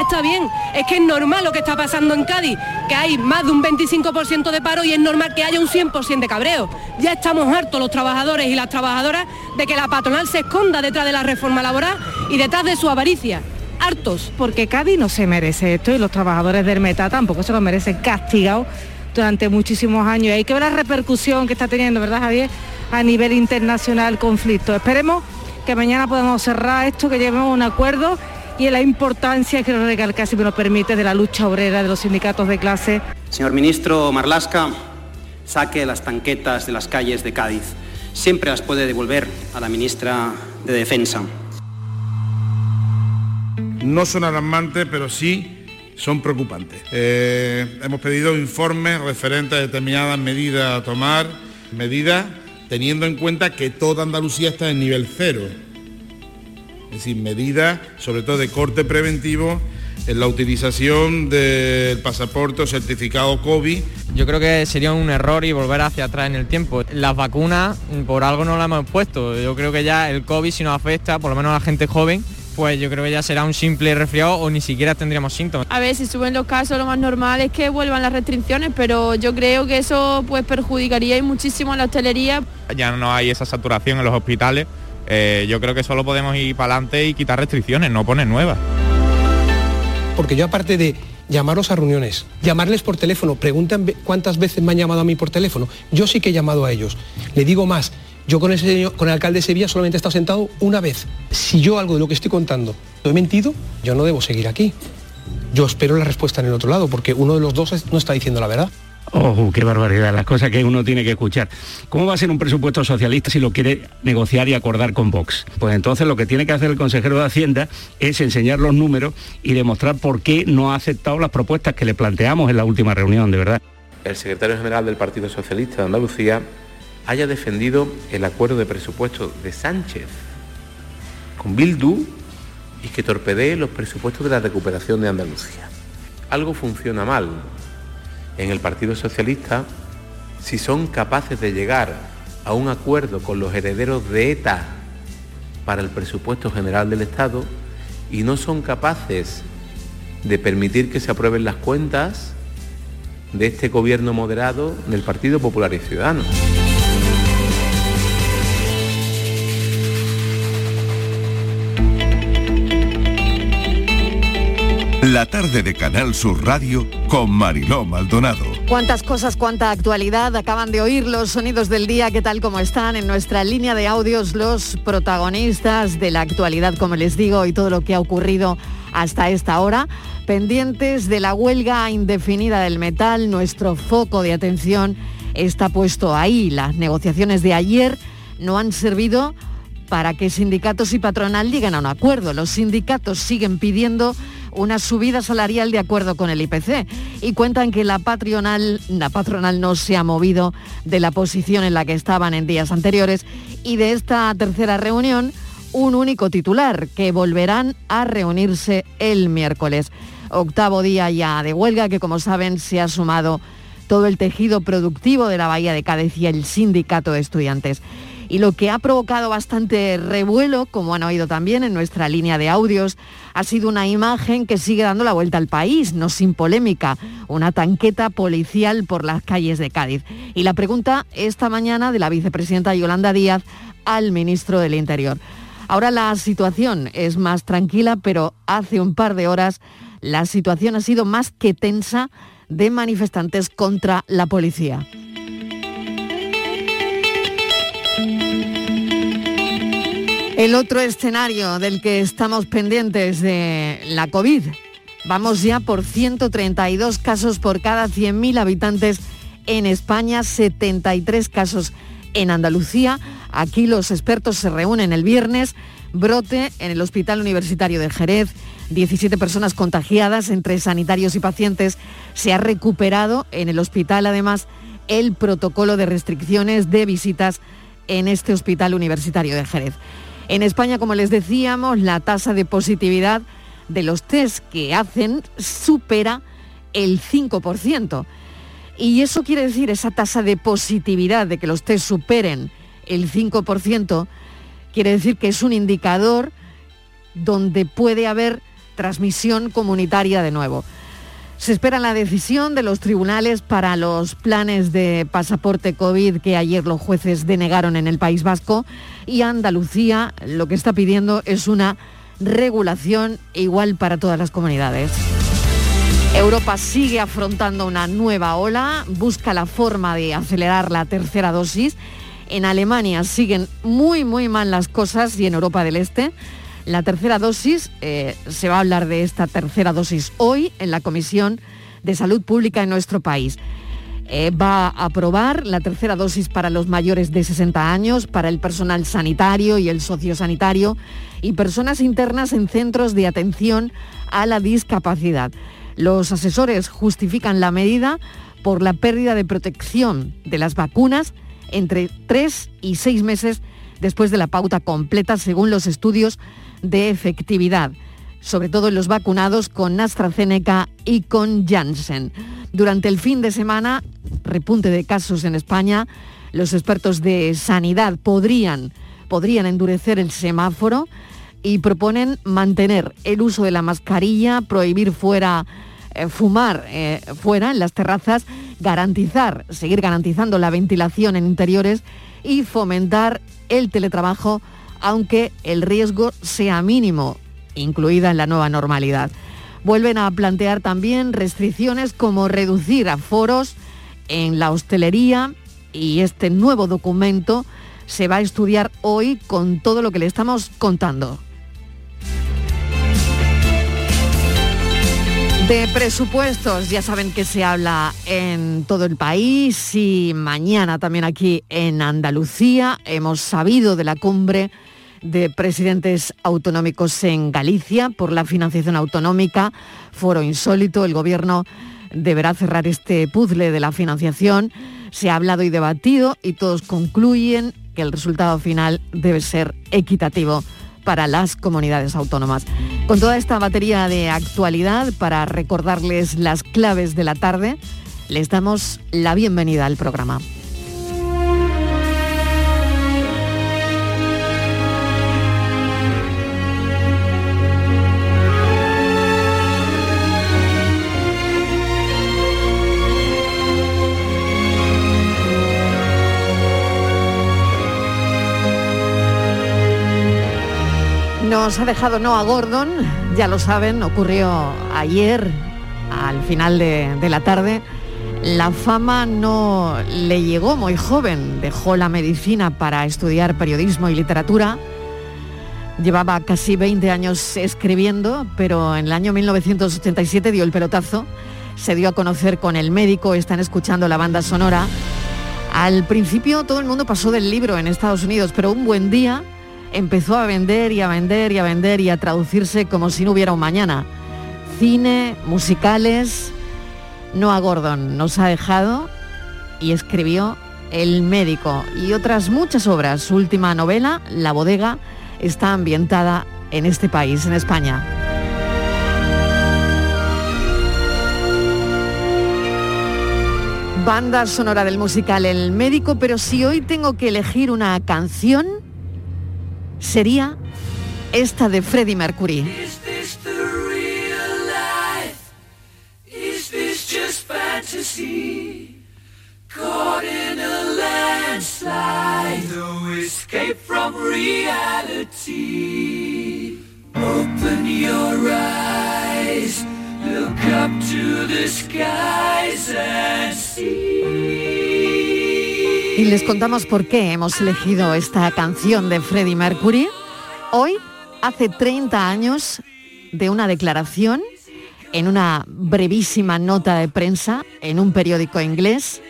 Está bien, es que es normal lo que está pasando en Cádiz, que hay más de un 25% de paro y es normal que haya un 100% de cabreo. Ya estamos hartos los trabajadores y las trabajadoras de que la patronal se esconda detrás de la reforma laboral y detrás de su avaricia. Hartos. Porque Cádiz no se merece esto y los trabajadores del Meta tampoco se lo merecen castigados durante muchísimos años. Y hay que ver la repercusión que está teniendo, ¿verdad, Javier? A nivel internacional el conflicto. Esperemos que mañana podamos cerrar esto, que llevemos un acuerdo y la importancia, que recalcar, si me lo permite, de la lucha obrera de los sindicatos de clase. Señor ministro Marlasca, saque las tanquetas de las calles de Cádiz. Siempre las puede devolver a la ministra de Defensa. No son alarmantes, pero sí son preocupantes. Eh, hemos pedido informes referentes a determinadas medidas a tomar, medidas teniendo en cuenta que toda Andalucía está en nivel cero es decir, medidas sobre todo de corte preventivo en la utilización del pasaporte o certificado COVID. Yo creo que sería un error y volver hacia atrás en el tiempo. Las vacunas por algo no las hemos puesto. Yo creo que ya el COVID si nos afecta, por lo menos a la gente joven, pues yo creo que ya será un simple resfriado o ni siquiera tendríamos síntomas. A ver, si suben los casos, lo más normal es que vuelvan las restricciones, pero yo creo que eso pues perjudicaría muchísimo a la hostelería. Ya no hay esa saturación en los hospitales eh, yo creo que solo podemos ir para adelante y quitar restricciones, no poner nuevas. Porque yo aparte de llamaros a reuniones, llamarles por teléfono, preguntan cuántas veces me han llamado a mí por teléfono, yo sí que he llamado a ellos. Le digo más, yo con, ese, con el alcalde de Sevilla solamente he estado sentado una vez. Si yo algo de lo que estoy contando lo he mentido, yo no debo seguir aquí. Yo espero la respuesta en el otro lado, porque uno de los dos no está diciendo la verdad. ¡Oh, qué barbaridad! Las cosas que uno tiene que escuchar. ¿Cómo va a ser un presupuesto socialista si lo quiere negociar y acordar con Vox? Pues entonces lo que tiene que hacer el consejero de Hacienda es enseñar los números y demostrar por qué no ha aceptado las propuestas que le planteamos en la última reunión, de verdad. El secretario general del Partido Socialista de Andalucía haya defendido el acuerdo de presupuesto de Sánchez con Bildu y que torpedee los presupuestos de la recuperación de Andalucía. Algo funciona mal en el Partido Socialista si son capaces de llegar a un acuerdo con los herederos de ETA para el presupuesto general del Estado y no son capaces de permitir que se aprueben las cuentas de este gobierno moderado del Partido Popular y Ciudadano. La tarde de Canal Sur Radio con Mariló Maldonado. Cuántas cosas, cuánta actualidad. Acaban de oír los sonidos del día, que tal como están en nuestra línea de audios los protagonistas de la actualidad, como les digo, y todo lo que ha ocurrido hasta esta hora. Pendientes de la huelga indefinida del metal, nuestro foco de atención está puesto ahí. Las negociaciones de ayer no han servido para que sindicatos y patronal lleguen a un acuerdo. Los sindicatos siguen pidiendo una subida salarial de acuerdo con el IPC y cuentan que la patronal, la patronal no se ha movido de la posición en la que estaban en días anteriores. Y de esta tercera reunión un único titular, que volverán a reunirse el miércoles. Octavo día ya de huelga que como saben se ha sumado todo el tejido productivo de la Bahía de Cádiz y el sindicato de estudiantes y lo que ha provocado bastante revuelo, como han oído también en nuestra línea de audios, ha sido una imagen que sigue dando la vuelta al país, no sin polémica, una tanqueta policial por las calles de Cádiz. Y la pregunta esta mañana de la vicepresidenta Yolanda Díaz al ministro del Interior. Ahora la situación es más tranquila, pero hace un par de horas la situación ha sido más que tensa de manifestantes contra la policía. El otro escenario del que estamos pendientes de la COVID. Vamos ya por 132 casos por cada 100.000 habitantes en España, 73 casos en Andalucía. Aquí los expertos se reúnen el viernes. Brote en el Hospital Universitario de Jerez. 17 personas contagiadas entre sanitarios y pacientes. Se ha recuperado en el hospital además el protocolo de restricciones de visitas en este hospital universitario de Jerez. En España, como les decíamos, la tasa de positividad de los test que hacen supera el 5%. Y eso quiere decir, esa tasa de positividad de que los test superen el 5%, quiere decir que es un indicador donde puede haber transmisión comunitaria de nuevo. Se espera la decisión de los tribunales para los planes de pasaporte COVID que ayer los jueces denegaron en el País Vasco y Andalucía lo que está pidiendo es una regulación igual para todas las comunidades. Europa sigue afrontando una nueva ola, busca la forma de acelerar la tercera dosis. En Alemania siguen muy, muy mal las cosas y en Europa del Este. La tercera dosis, eh, se va a hablar de esta tercera dosis hoy en la Comisión de Salud Pública en nuestro país. Eh, va a aprobar la tercera dosis para los mayores de 60 años, para el personal sanitario y el sociosanitario y personas internas en centros de atención a la discapacidad. Los asesores justifican la medida por la pérdida de protección de las vacunas entre tres y seis meses después de la pauta completa, según los estudios de efectividad, sobre todo en los vacunados con AstraZeneca y con Janssen. Durante el fin de semana, repunte de casos en España, los expertos de sanidad podrían, podrían endurecer el semáforo y proponen mantener el uso de la mascarilla, prohibir fuera eh, fumar eh, fuera en las terrazas, garantizar, seguir garantizando la ventilación en interiores y fomentar el teletrabajo aunque el riesgo sea mínimo, incluida en la nueva normalidad. Vuelven a plantear también restricciones como reducir aforos en la hostelería y este nuevo documento se va a estudiar hoy con todo lo que le estamos contando. De presupuestos, ya saben que se habla en todo el país y mañana también aquí en Andalucía. Hemos sabido de la cumbre de presidentes autonómicos en Galicia por la financiación autonómica, foro insólito, el gobierno deberá cerrar este puzzle de la financiación. Se ha hablado y debatido y todos concluyen que el resultado final debe ser equitativo para las comunidades autónomas. Con toda esta batería de actualidad, para recordarles las claves de la tarde, les damos la bienvenida al programa. Nos ha dejado Noah Gordon, ya lo saben, ocurrió ayer, al final de, de la tarde. La fama no le llegó muy joven, dejó la medicina para estudiar periodismo y literatura. Llevaba casi 20 años escribiendo, pero en el año 1987 dio el pelotazo, se dio a conocer con el médico, están escuchando la banda sonora. Al principio todo el mundo pasó del libro en Estados Unidos, pero un buen día empezó a vender y a vender y a vender y a traducirse como si no hubiera un mañana. Cine, musicales. Noah Gordon nos ha dejado y escribió El médico y otras muchas obras. Su última novela, La bodega, está ambientada en este país, en España. Banda sonora del musical El médico, pero si hoy tengo que elegir una canción, sería esta de Freddie Mercury. Caught in a landslide, no escape from reality. Open your eyes, look up to the skies and see. Y les contamos por qué hemos elegido esta canción de Freddie Mercury. Hoy, hace 30 años de una declaración en una brevísima nota de prensa en un periódico inglés.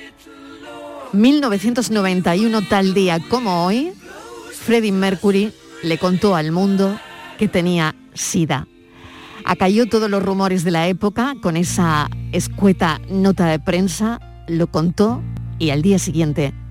1991, tal día como hoy, Freddie Mercury le contó al mundo que tenía SIDA. Acalló todos los rumores de la época con esa escueta nota de prensa, lo contó y al día siguiente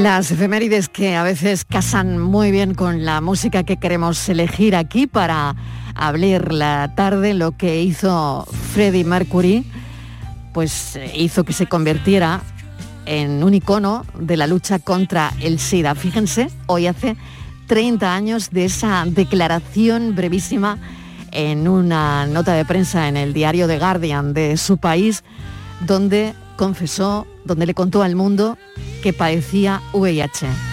Las efemérides que a veces casan muy bien con la música que queremos elegir aquí para hablar la tarde, lo que hizo Freddie Mercury, pues eh, hizo que se convirtiera en un icono de la lucha contra el SIDA. Fíjense, hoy hace 30 años de esa declaración brevísima en una nota de prensa en el diario The Guardian de su país, donde confesó, donde le contó al mundo que padecía VIH.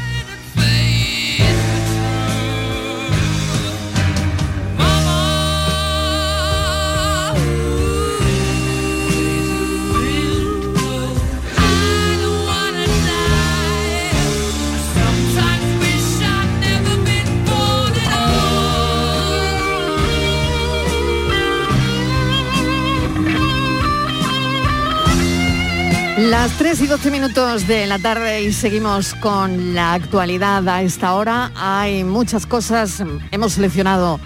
Las 3 y 12 minutos de la tarde y seguimos con la actualidad a esta hora. Hay muchas cosas, hemos seleccionado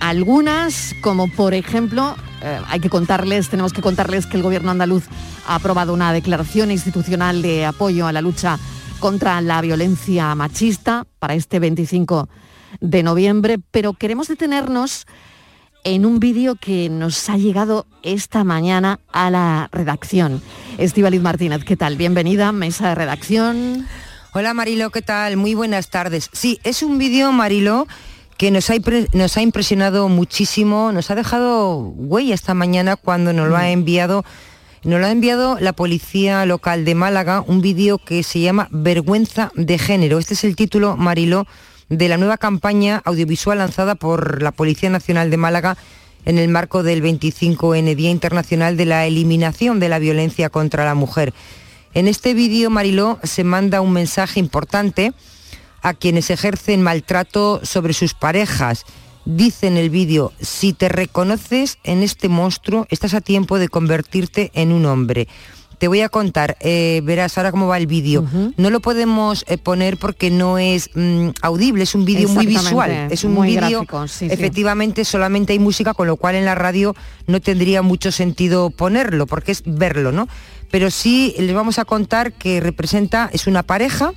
algunas, como por ejemplo, eh, hay que contarles, tenemos que contarles que el gobierno andaluz ha aprobado una declaración institucional de apoyo a la lucha contra la violencia machista para este 25 de noviembre, pero queremos detenernos en un vídeo que nos ha llegado esta mañana a la redacción. Estivaliz Martínez, ¿qué tal? Bienvenida, mesa de redacción. Hola Marilo, ¿qué tal? Muy buenas tardes. Sí, es un vídeo, Marilo, que nos ha, nos ha impresionado muchísimo, nos ha dejado huella esta mañana cuando nos lo ha enviado, nos lo ha enviado la policía local de Málaga, un vídeo que se llama Vergüenza de Género. Este es el título, Marilo, de la nueva campaña audiovisual lanzada por la Policía Nacional de Málaga en el marco del 25N Día Internacional de la Eliminación de la Violencia contra la Mujer. En este vídeo, Mariló, se manda un mensaje importante a quienes ejercen maltrato sobre sus parejas. Dice en el vídeo, si te reconoces en este monstruo, estás a tiempo de convertirte en un hombre. Te voy a contar, eh, verás ahora cómo va el vídeo. No lo podemos eh, poner porque no es mm, audible, es un vídeo muy visual. Es un vídeo, sí. efectivamente, solamente hay música, con lo cual en la radio no tendría mucho sentido ponerlo, porque es verlo, ¿no? Pero sí les vamos a contar que representa, es una pareja,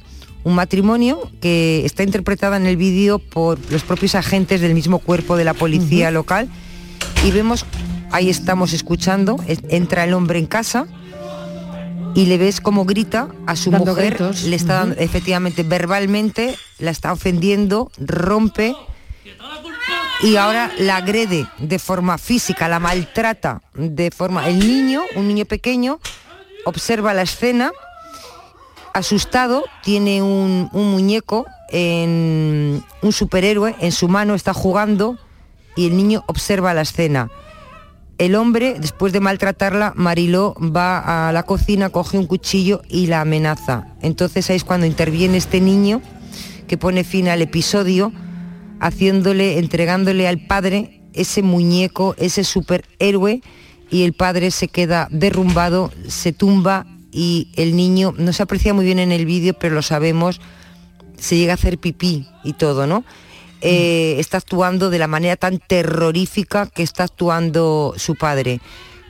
un matrimonio que está interpretada en el vídeo por los propios agentes del mismo cuerpo de la policía local y vemos, ahí estamos escuchando, es- entra el hombre en casa y le ves como grita a su Dando mujer, gritos, le está dando, efectivamente, verbalmente, la está ofendiendo, rompe y ahora la agrede de forma física, la maltrata de forma... El niño, un niño pequeño, observa la escena, asustado, tiene un, un muñeco, en, un superhéroe en su mano, está jugando y el niño observa la escena. El hombre, después de maltratarla, Mariló va a la cocina, coge un cuchillo y la amenaza. Entonces ahí es cuando interviene este niño que pone fin al episodio, haciéndole, entregándole al padre ese muñeco, ese superhéroe, y el padre se queda derrumbado, se tumba y el niño, no se aprecia muy bien en el vídeo, pero lo sabemos, se llega a hacer pipí y todo, ¿no? Eh, está actuando de la manera tan terrorífica que está actuando su padre.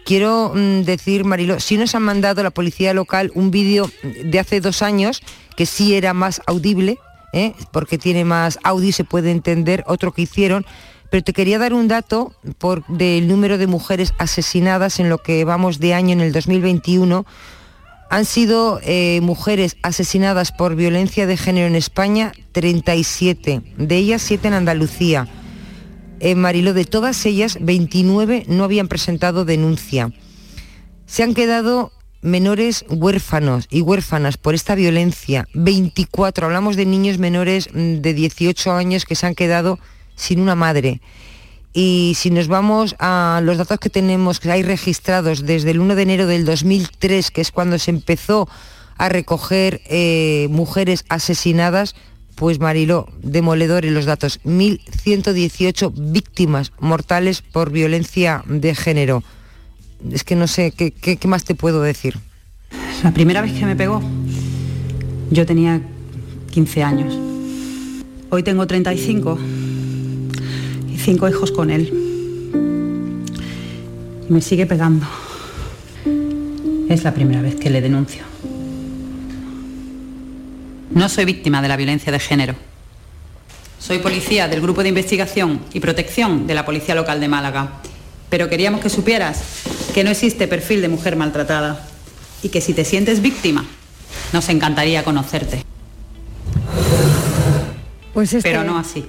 Quiero mm, decir, Marilo, si nos han mandado la policía local un vídeo de hace dos años que sí era más audible, ¿eh? porque tiene más audio y se puede entender, otro que hicieron, pero te quería dar un dato por, del número de mujeres asesinadas en lo que vamos de año en el 2021 han sido eh, mujeres asesinadas por violencia de género en España 37, de ellas 7 en Andalucía. eh, Marilo, de todas ellas, 29 no habían presentado denuncia. Se han quedado menores huérfanos y huérfanas por esta violencia. 24, hablamos de niños menores mm, de 18 años que se han quedado sin una madre. Y si nos vamos a los datos que tenemos, que hay registrados desde el 1 de enero del 2003, que es cuando se empezó a recoger eh, mujeres asesinadas, pues Mariló, demoledores los datos, 1.118 víctimas mortales por violencia de género. Es que no sé, ¿qué, más te puedo decir? La primera vez que me pegó, yo tenía 15 años. Hoy tengo 35 y cinco hijos con él. Y me sigue pegando. Es la primera vez que le denuncio. No soy víctima de la violencia de género. Soy policía del Grupo de Investigación y Protección de la Policía Local de Málaga. Pero queríamos que supieras que no existe perfil de mujer maltratada y que si te sientes víctima, nos encantaría conocerte. Pues este, Pero no así.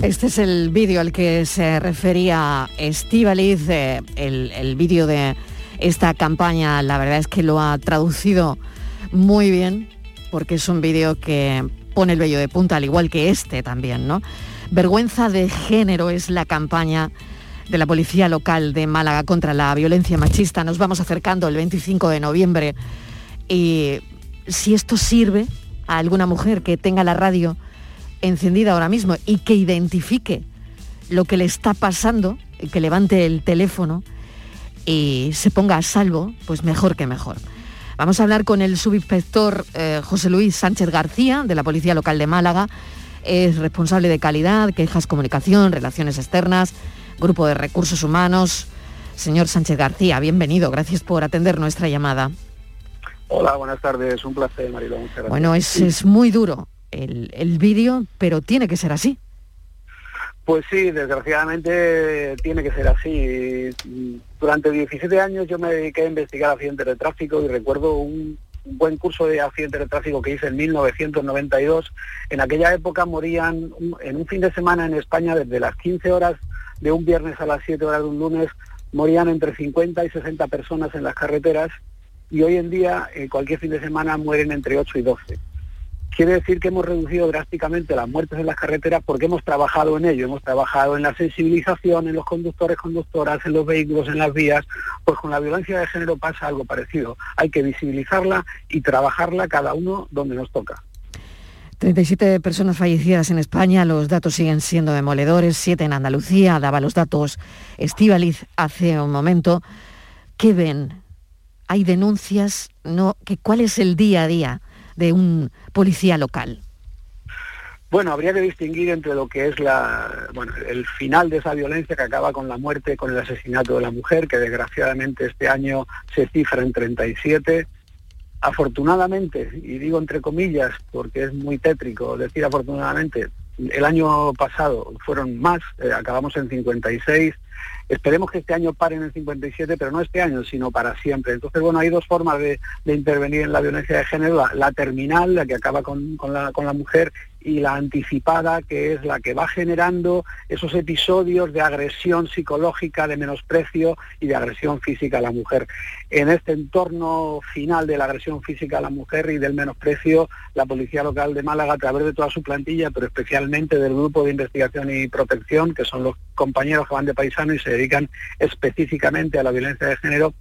Este es el vídeo al que se refería Estíbaliz, eh, el, el vídeo de esta campaña, la verdad es que lo ha traducido muy bien, porque es un vídeo que pone el vello de punta, al igual que este también, ¿no? Vergüenza de género es la campaña de la Policía Local de Málaga contra la violencia machista. Nos vamos acercando el 25 de noviembre y si esto sirve a alguna mujer que tenga la radio encendida ahora mismo y que identifique lo que le está pasando, y que levante el teléfono y se ponga a salvo, pues mejor que mejor. Vamos a hablar con el subinspector eh, José Luis Sánchez García de la Policía Local de Málaga. Es responsable de calidad, quejas, comunicación, relaciones externas, grupo de recursos humanos. Señor Sánchez García, bienvenido. Gracias por atender nuestra llamada. Hola, buenas tardes. Un placer, Marilo. Muchas gracias. Bueno, es, es muy duro el, el vídeo, pero tiene que ser así. Pues sí, desgraciadamente tiene que ser así. Durante 17 años yo me dediqué a investigar accidentes de tráfico y recuerdo un, buen curso de accidentes de tráfico que hice en 1992. En aquella época morían en un fin de semana en España desde las 15 horas de un viernes a las 7 horas de un lunes morían entre 50 y 60 personas en las carreteras y hoy en día eh, cualquier fin de semana mueren entre 8 y 12. Quiere decir que hemos reducido drásticamente las muertes en las carreteras porque hemos trabajado en ello, hemos trabajado en la sensibilización, en los conductores, conductoras, en los vehículos, en las vías. Pues con la violencia de género pasa algo parecido. Hay que visibilizarla y trabajarla cada uno donde nos toca. 37 personas fallecidas en España, los datos siguen siendo demoledores, 7 en Andalucía, daba los datos Estíbaliz hace un momento. ¿Qué ven? ¿Hay denuncias? No, ¿qué, ¿Cuál es el día a día de un policía local? Bueno, habría que distinguir entre lo que es la, bueno, el final de esa violencia que acaba con la muerte, con el asesinato de la mujer, que desgraciadamente este año se cifra en 37. Afortunadamente, y digo entre comillas porque es muy tétrico decir afortunadamente, el año pasado fueron más, eh, acabamos en 56. Esperemos que este año paren en 57, pero no este año, sino para siempre. Entonces, bueno, hay dos formas de, intervenir en la violencia de género, la, terminal, la que acaba con la mujer, y la anticipada, que es la que va generando esos episodios de agresión psicológica, de menosprecio y de agresión física a la mujer. En este entorno final de la agresión física a la mujer y del menosprecio, la Policía Local de Málaga, a través de toda su plantilla, pero especialmente del Grupo de Investigación y Protección, que son los compañeros que van de paisano y se dedican específicamente a la violencia de género,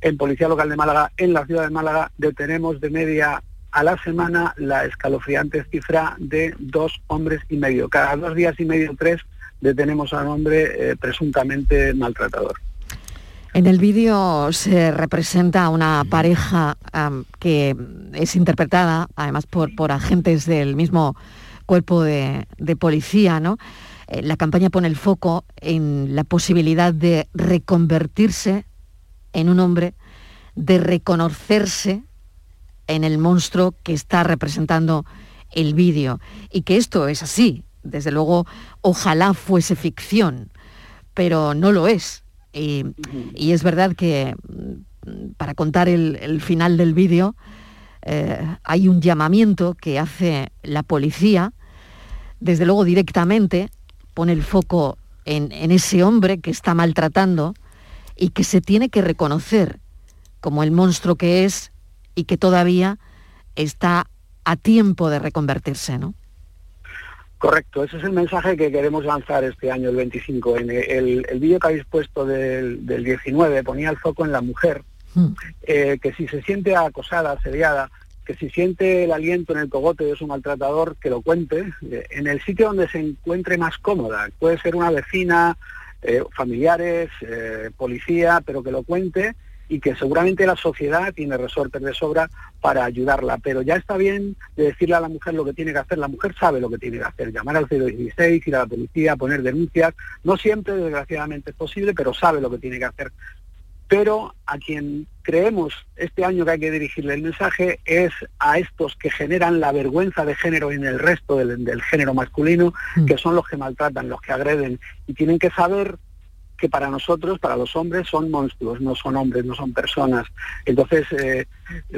en Policía Local de Málaga, en la ciudad de Málaga, detenemos de media a la semana la escalofriante cifra de dos hombres y medio. Cada dos días y medio, tres, detenemos a un hombre eh, presuntamente maltratador. En el vídeo se representa una pareja que es interpretada además por, agentes del mismo cuerpo de, de policía, ¿no? Eh, La campaña pone el foco en la posibilidad de reconvertirse en un hombre, de reconocerse en el monstruo que está representando el vídeo. Y que esto es así. Desde luego, ojalá fuese ficción, pero no lo es. Y, es verdad que mm, para contar el, final del vídeo eh, hay un llamamiento que hace la policía, desde luego directamente pone el foco en ese hombre que está maltratando y que se tiene que reconocer como el monstruo que es y que todavía está a tiempo de reconvertirse, ¿no? Correcto, ese es el mensaje que queremos lanzar este año, el 25. En el, el vídeo que habéis puesto del, del 19 ponía el foco en la mujer, eh, que si se siente acosada, asediada, que si siente el aliento en el cogote de su maltratador, que lo cuente, eh, en el sitio donde se encuentre más cómoda. Puede ser una vecina, eh, familiares, policía, pero que lo cuente y que seguramente la sociedad tiene resortes de sobra para ayudarla. Pero ya está bien de decirle a la mujer lo que tiene que hacer. La mujer sabe lo que tiene que hacer, llamar al 016, ir a la policía, poner denuncias. No siempre, desgraciadamente, es posible, pero sabe lo que tiene que hacer. Pero a quien creemos este año que hay que dirigirle el mensaje es a estos que generan la vergüenza de género en el resto del, del género masculino, que son los que maltratan, los que agreden, y tienen que saber que para nosotros, para los hombres, son monstruos, no son hombres, no son personas. Entonces, eh,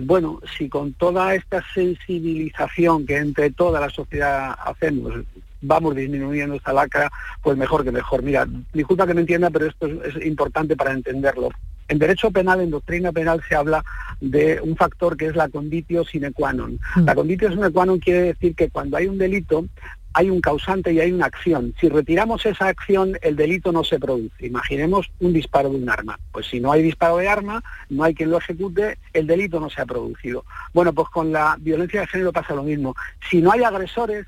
bueno, si con toda esta sensibilización que entre toda la sociedad hacemos, vamos disminuyendo esta lacra, pues mejor que mejor. Mira, disculpa que me entienda, pero esto es, es importante para entenderlo. En derecho penal, en doctrina penal, se habla de un factor que es la conditio sine qua non. La conditio sine qua non quiere decir que cuando hay un delito, hay un causante y hay una acción. Si retiramos esa acción, el delito no se produce. Imaginemos un disparo de un arma. Pues si no hay disparo de arma, no hay quien lo ejecute, el delito no se ha producido. Bueno, pues con la violencia de género pasa lo mismo. Si no hay agresores,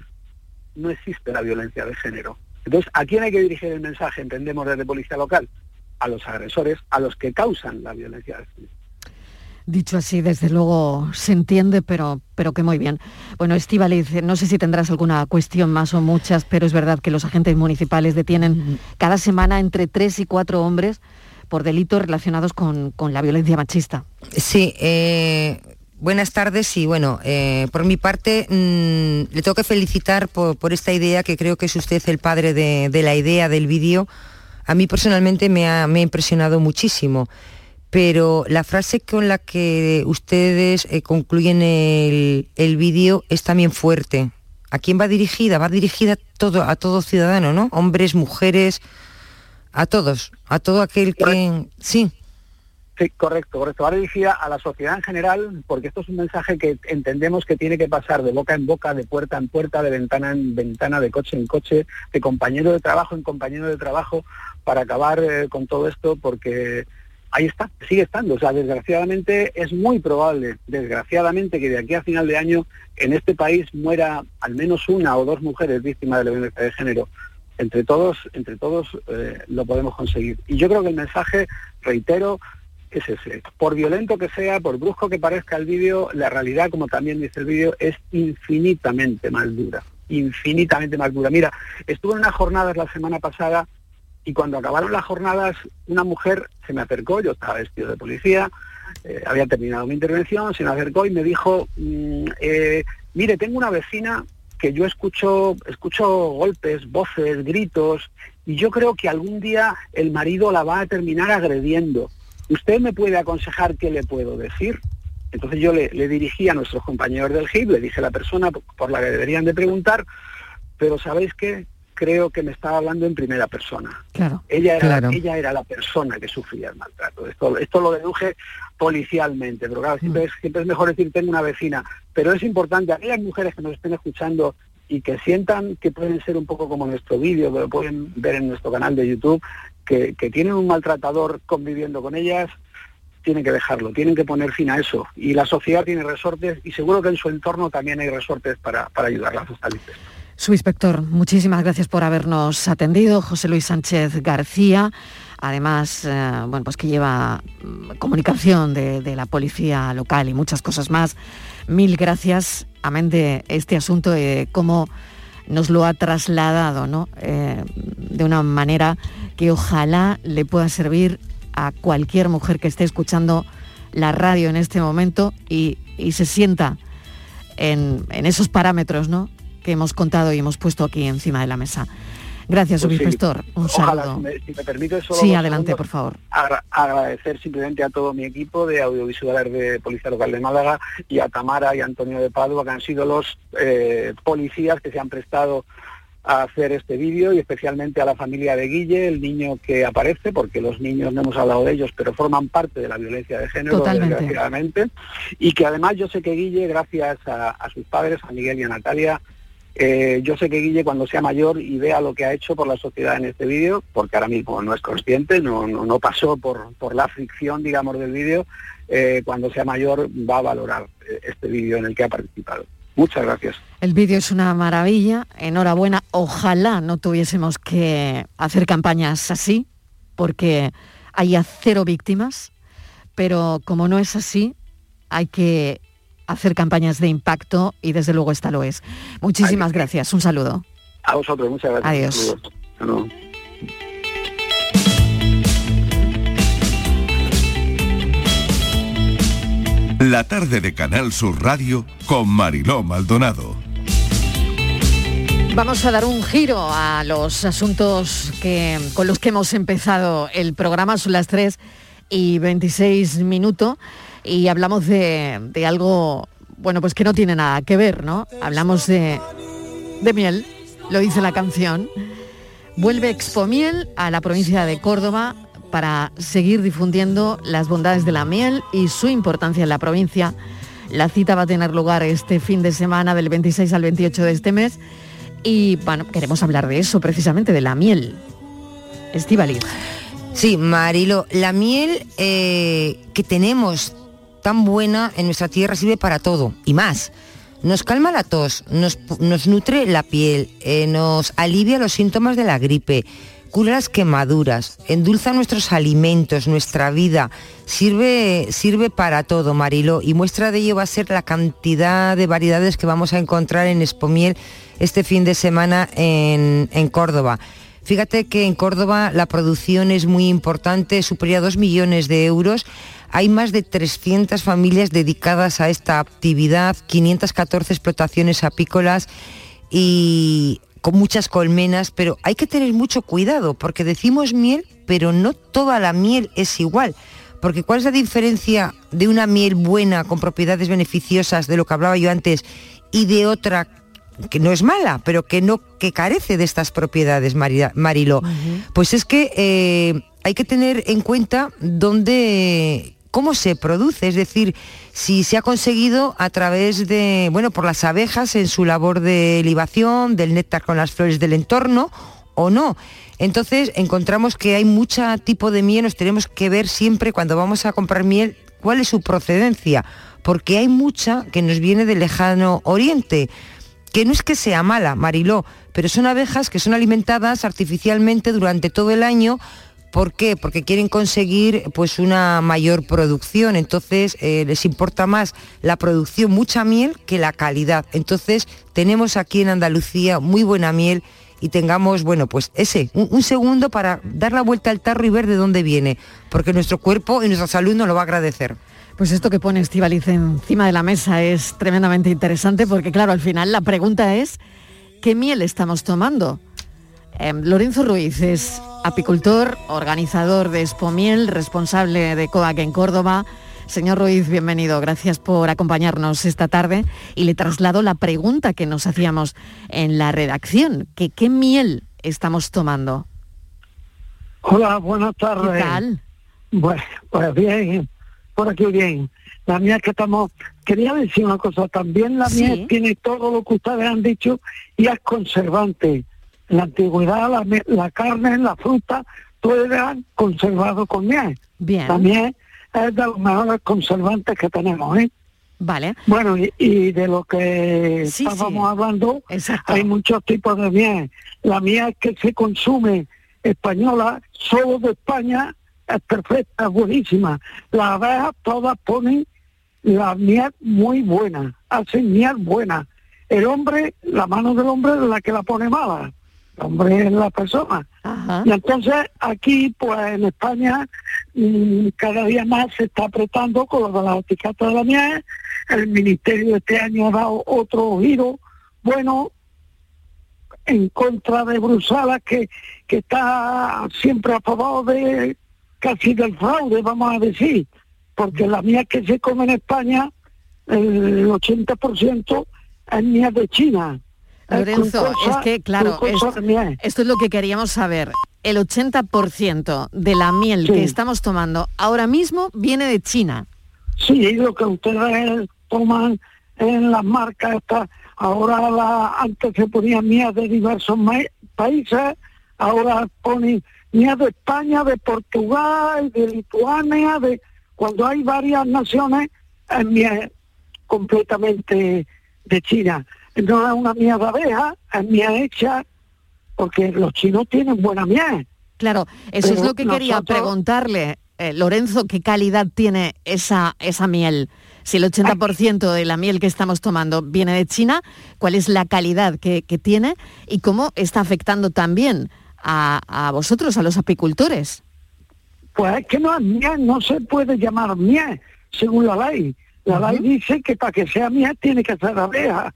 no existe la violencia de género. Entonces, ¿a quién hay que dirigir el mensaje? Entendemos desde policía local. A los agresores, a los que causan la violencia de género. Dicho así, desde luego se entiende, pero, pero que muy bien. Bueno, Estíbaliz, no sé si tendrás alguna cuestión más o muchas, pero es verdad que los agentes municipales detienen cada semana entre tres y cuatro hombres por delitos relacionados con, con la violencia machista. Sí, eh, buenas tardes y bueno, eh, por mi parte mm, le tengo que felicitar por, por esta idea que creo que es usted el padre de, de la idea del vídeo. A mí personalmente me ha, me ha impresionado muchísimo pero la frase con la que ustedes eh, concluyen el, el vídeo es también fuerte. ¿A quién va dirigida? Va dirigida todo, a todo ciudadano, ¿no? Hombres, mujeres, a todos, a todo aquel que... Sí. Sí, correcto, correcto. Va dirigida a la sociedad en general, porque esto es un mensaje que entendemos que tiene que pasar de boca en boca, de puerta en puerta, de ventana en ventana, de coche en coche, de compañero de trabajo en compañero de trabajo, para acabar eh, con todo esto, porque ahí está, sigue estando. O sea, desgraciadamente es muy probable, desgraciadamente, que de aquí a final de año en este país muera al menos una o dos mujeres víctimas de la violencia de género. Entre todos, entre todos eh, lo podemos conseguir. Y yo creo que el mensaje, reitero, es. Por violento que sea, por brusco que parezca el vídeo, la realidad, como también dice el vídeo, es infinitamente más dura. Infinitamente más dura. Mira, estuve en unas jornadas la semana pasada y cuando acabaron las jornadas, una mujer se me acercó, yo estaba vestido de policía, eh, había terminado mi intervención, se me acercó y me dijo, mm, eh, mire, tengo una vecina que yo escucho, escucho golpes, voces, gritos, y yo creo que algún día el marido la va a terminar agrediendo. ¿Usted me puede aconsejar qué le puedo decir? Entonces yo le, le dirigí a nuestros compañeros del GIB, le dije a la persona por la que deberían de preguntar, pero ¿sabéis qué? creo que me estaba hablando en primera persona. Claro. Ella era, Claro. ella era la persona que sufría el maltrato. Esto, esto lo deduje policialmente, pero claro, Mm. siempre, es, siempre es mejor decir tengo una vecina. Pero es importante, aquellas mujeres que nos estén escuchando y que sientan que pueden ser un poco como nuestro vídeo, que lo pueden ver en nuestro canal de YouTube, que, tienen un maltratador conviviendo con ellas, tienen que dejarlo, tienen que poner fin a eso. Y la sociedad tiene resortes y seguro que en su entorno también hay resortes para, para ayudarlas a salir. Subinspector, muchísimas gracias por habernos atendido. José Luis Sánchez García, además, eh, bueno, pues que lleva mm, comunicación de, de la policía local y muchas cosas más. Mil gracias, amén de este asunto de cómo nos lo ha trasladado, ¿no? Eh, de una manera que ojalá le pueda servir a cualquier mujer que esté escuchando la radio en este momento y, y se sienta en, en esos parámetros, ¿no? que hemos contado y hemos puesto aquí encima de la mesa. Gracias, Pues sí. subinspector. Un Ojalá, saludo. si me, si me permite solo Sí, adelante, segundos, por favor. agra- agradecer simplemente a todo mi equipo de audiovisuales de Policía Local de Málaga y a Tamara y Antonio de Padua, que han sido los eh, policías que se han prestado a hacer este vídeo y especialmente a la familia de Guille, el niño que aparece, porque los niños no hemos hablado de ellos, pero forman parte de la violencia de género, Totalmente. desgraciadamente. Y que además yo sé que Guille, gracias a, a sus padres, a Miguel y a Natalia, eh, yo sé que Guille cuando sea mayor y vea lo que ha hecho por la sociedad en este vídeo, porque ahora mismo no es consciente, no, no, no pasó por, por la fricción, digamos, del vídeo, eh, cuando sea mayor va a valorar eh, este vídeo en el que ha participado. Muchas gracias. El vídeo es una maravilla, enhorabuena. Ojalá no tuviésemos que hacer campañas así, porque hay cero víctimas, pero como no es así, hay que hacer campañas de impacto y desde luego esta lo es. Muchísimas gracias, un saludo. A vosotros, muchas gracias. Adiós. Saludos. La tarde de Canal Sur Radio con Mariló Maldonado. Vamos a dar un giro a los asuntos que, con los que hemos empezado el programa. Son las 3 y 26 minutos y hablamos de, de algo, bueno, pues que no tiene nada que ver, ¿no? Hablamos de, de miel, lo dice la canción. Vuelve Expomiel a la provincia de Córdoba para seguir difundiendo las bondades de la miel y su importancia en la provincia. La cita va a tener lugar este fin de semana del 26 al 28 de este mes y bueno, queremos hablar de eso precisamente, de la miel. Estivaliz. Sí, Marilo, la miel eh, que tenemos tan buena en nuestra tierra sirve para todo y más. Nos calma la tos, nos, nos nutre la piel, eh, nos alivia los síntomas de la gripe, cura las quemaduras, endulza nuestros alimentos, nuestra vida, sirve, sirve para todo, Marilo, y muestra de ello va a ser la cantidad de variedades que vamos a encontrar en Expomiel este fin de semana en, en Córdoba. Fíjate que en Córdoba la producción es muy importante, superior a 2 millones de euros. Hay más de 300 familias dedicadas a esta actividad, 514 explotaciones apícolas y con muchas colmenas, pero hay que tener mucho cuidado porque decimos miel, pero no toda la miel es igual. Porque ¿cuál es la diferencia de una miel buena con propiedades beneficiosas, de lo que hablaba yo antes, y de otra que no es mala, pero que no que carece de estas propiedades, Mari- Marilo? Pues es que eh, hay que tener en cuenta dónde cómo se produce, es decir, si se ha conseguido a través de, bueno, por las abejas en su labor de libación, del néctar con las flores del entorno o no. Entonces encontramos que hay mucho tipo de miel, nos tenemos que ver siempre cuando vamos a comprar miel cuál es su procedencia, porque hay mucha que nos viene del lejano oriente, que no es que sea mala, Mariló, pero son abejas que son alimentadas artificialmente durante todo el año. ¿Por qué? Porque quieren conseguir pues una mayor producción, entonces eh, les importa más la producción, mucha miel, que la calidad. Entonces tenemos aquí en Andalucía muy buena miel y tengamos, bueno, pues ese, un, un segundo para dar la vuelta al tarro y ver de dónde viene, porque nuestro cuerpo y nuestra salud nos lo va a agradecer. Pues esto que pone Estivaliz encima de la mesa es tremendamente interesante porque claro, al final la pregunta es ¿qué miel estamos tomando? Em, Lorenzo Ruiz es apicultor, organizador de Expomiel, responsable de COAC en Córdoba. Señor Ruiz, bienvenido. Gracias por acompañarnos esta tarde y le traslado la pregunta que nos hacíamos en la redacción, que qué miel estamos tomando. Hola, buenas tardes. ¿Qué tal? Bueno, pues bien, por aquí bien. La mía que estamos, quería decir una cosa, también la Sí. mía tiene todo lo que ustedes han dicho y es conservante. En la antigüedad la, la carne, la fruta, todo era conservado con miel. Bien. También es de los mejores conservantes que tenemos, ¿eh? Vale. Bueno, y, y de lo que Sí, estábamos sí. hablando, Exacto. hay muchos tipos de miel. La miel que se consume española, solo de España, es perfecta, es buenísima. Las abejas todas ponen la miel muy buena, hacen miel buena. El hombre, la mano del hombre es la que la pone mala. El hombre es la persona. Y entonces aquí, pues en España, mm, cada día más se está apretando con lo de las etiquetas de la miel. El ministerio este año ha dado otro giro. Bueno, en contra de Bruselas, que, que está siempre a favor de casi del fraude, vamos a decir, porque la miel que se come en España, el 80% es miel de China. Lorenzo, es que, claro, esto, miel. es lo que queríamos saber. El 80% de la miel Sí. que estamos tomando ahora mismo viene de China. Sí, lo que ustedes toman en las marcas estas, ahora la, antes se ponían mías de diversos países, ahora ponen mías de España, de Portugal, de Lituania, de cuando hay varias naciones, es miel completamente de China. No es una miel de abeja, es miel hecha, porque los chinos tienen buena miel. Claro, eso es lo que quería nosotros- preguntarle, eh, Lorenzo, ¿qué calidad tiene esa, esa miel? Si el 80% de la miel que estamos tomando viene de China, ¿cuál es la calidad que, que tiene y cómo está afectando también a, a vosotros, a los apicultores? Pues es que no es miel, no se puede llamar miel, según la ley. La ley dice que para que sea miel tiene que ser abeja,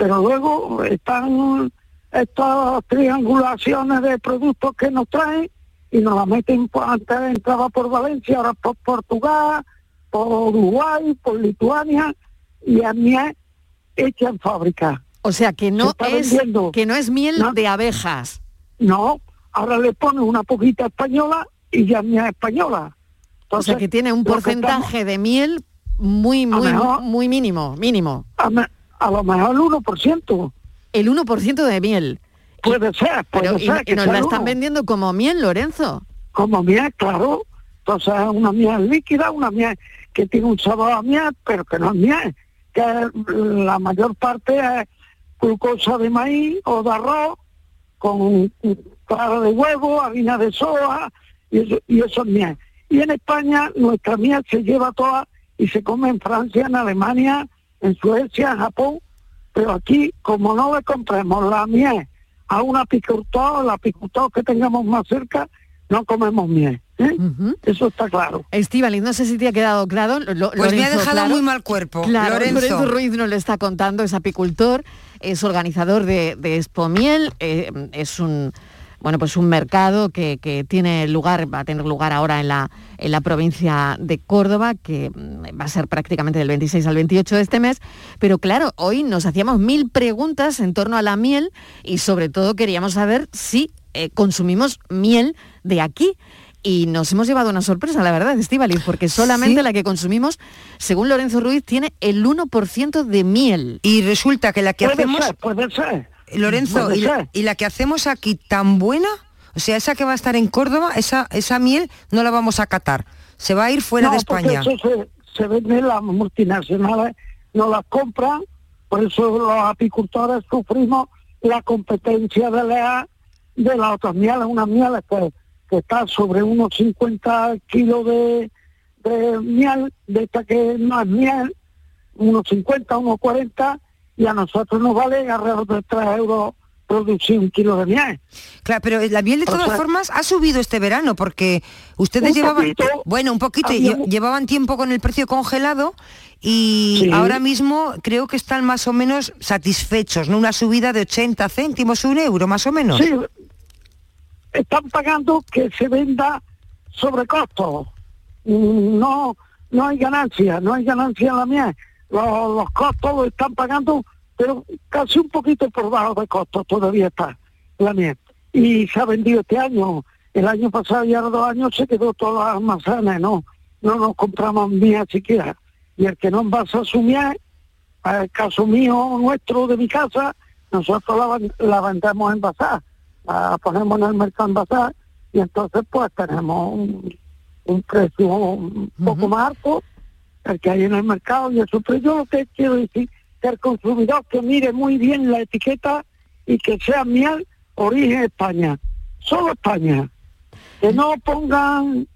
pero luego están estas triangulaciones de productos que nos traen y nos la meten, antes entraba por Valencia, ahora por Portugal, por Uruguay, por Lituania, y es miel hecha en fábrica. O sea, que no, es, vendiendo. que no es miel No. de abejas. No, ahora le ponen una poquita española y ya es miel española. o sea, que tiene un porcentaje de miel muy, muy, mejor- muy mínimo, mínimo. A, me- a lo mejor el 1%. El 1% de miel. Puede ser, puede Pero, y, ser. y nos sea la están uno. vendiendo como miel, Lorenzo. Como miel, claro. Entonces es una miel líquida, una miel que tiene un sabor a miel, pero que no es miel. Que la mayor parte es glucosa de maíz o de arroz con clara de huevo, harina de soja y eso, y eso es miel. Y en España nuestra miel se lleva toda y se come en Francia, en Alemania, en Suecia, en Japón, pero aquí como no le compremos la miel a un apicultor, el apicultor que tengamos más cerca, no comemos miel. ¿eh? Eso está claro. Estíbaliz, no sé si te ha quedado claro. Lo- Pues me ha Lorenzo, dejado claro. muy mal cuerpo, Claro, Lorenzo. Ruiz nos le está contando, es apicultor, es organizador de, de Expo Miel, eh, es un bueno pues un mercado que, que tiene lugar, va a tener lugar ahora en la, en la provincia de Córdoba, que mm, va a ser prácticamente del 26 al 28 de este mes. Pero claro, hoy nos hacíamos mil preguntas en torno a la miel y sobre todo queríamos saber si eh, consumimos miel de aquí. Y nos hemos llevado una sorpresa, la verdad, Estíbaliz, porque solamente Sí. la que consumimos, según Lorenzo Ruiz, tiene el 1% de miel. Y resulta que la que Puede hacemos... ser, puede ser. Lorenzo, y la, ser. y la que hacemos aquí tan buena, o sea, esa que va a estar en Córdoba, esa, esa miel no la vamos a catar. Se va a ir fuera No, de España. Eso se, se vende, las multinacionales no las compran, por eso los apicultores sufrimos la competencia de la, de las otras mieles, unas mieles que, que está sobre unos 50 kilos de, de miel, de esta que no es miel, unos 50, unos 40, y a nosotros nos vale alrededor de 3 euros producir un kilo de miel. Claro, pero la miel de O todas sea- formas ha subido este verano porque ustedes llevaban, poquito. bueno, un poquito, Había llevaban tiempo con el precio congelado y Sí. ahora mismo creo que están más o menos satisfechos, ¿no? Una subida de 80 céntimos, un euro más o menos. Sí, están pagando que se venda sobre costo. Mm, No, no hay ganancia, no hay ganancia en la miel. Los, los costos lo están pagando, pero casi un poquito por bajo de costos todavía está la miel. Y se ha vendido este año. El año pasado y ahora dos años se quedó todas las almacenes, no, no nos compramos miel siquiera. Y el que no envasa su miel, el caso mío, nuestro, de mi casa, nosotros la, la vendemos envasada, la ponemos en el mercado envasada y entonces pues tenemos un, un precio un poco más alto que hay en el mercado y eso. Pero yo lo que quiero decir que el consumidor que mire muy bien la etiqueta y que sea miel origen España, solo España, que no pongan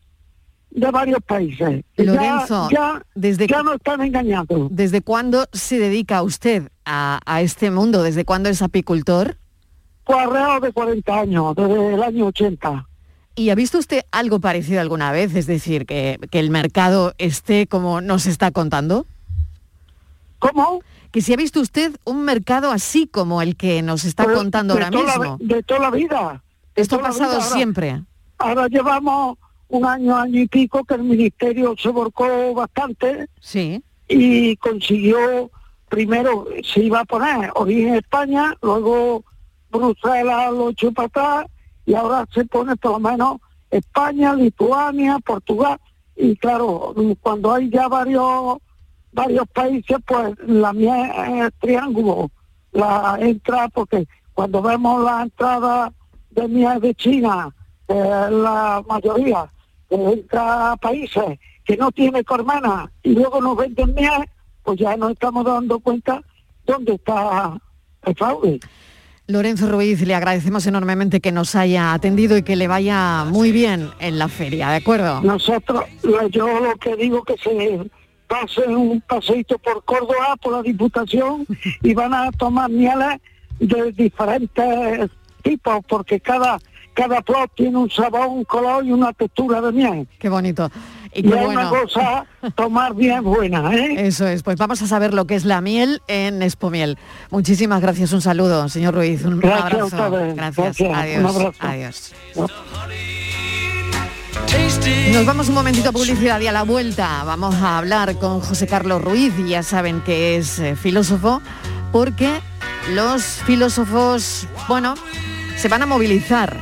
de varios países. que ya- Lorenzo, ya, desde ya no están engañando. ¿Desde cuándo se dedica usted a, a este mundo? ¿Desde cuándo es apicultor? Pues alrededor de 40 años, desde el año 80. ¿Y ha visto usted algo parecido alguna vez? Es decir, que, que el mercado esté como nos está contando. ¿Cómo? Que si ha visto usted un mercado así como el que nos está contando ahora la mismo. de toda la vida. de Esto ha pasado. Ahora- siempre. Ahora llevamos un año, año y pico que el ministerio se volcó bastante Sí. y consiguió primero se iba a poner origen España, luego Bruselas lo echó para atrás y ahora se pone por lo menos España, Lituania, Portugal y claro, cuando hay ya varios varios países, pues la mía es triángulo, la entra porque cuando vemos la entrada de miel de China, la mayoría entra a países que no tiene cormana y luego nos venden miel, pues ya nos estamos dando cuenta dónde está el fraude. Lorenzo Ruiz, le agradecemos enormemente que nos haya atendido y que le vaya muy bien en la feria, ¿de acuerdo? Nosotros, yo lo que digo que se pase un paseito por Córdoba, por la Diputación, y van a tomar mieles de diferentes tipos, porque cada cada flor tiene un sabor, un color y una textura de miel. Qué bonito. Y Y, qué es bueno. una cosa tomar bien buena, ¿eh? Eso es, pues vamos a saber lo que es la miel en Expomiel. Muchísimas gracias, un saludo, señor Ruiz, un Gracias abrazo. Gracias, gracias, adiós, un abrazo. adiós. Nos vamos un momentito a publicidad y a la vuelta vamos a hablar con José Carlos Ruiz, ya saben que es eh, filósofo, porque los filósofos, bueno, se van a movilizar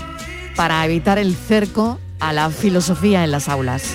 para evitar el cerco a la filosofía en las aulas.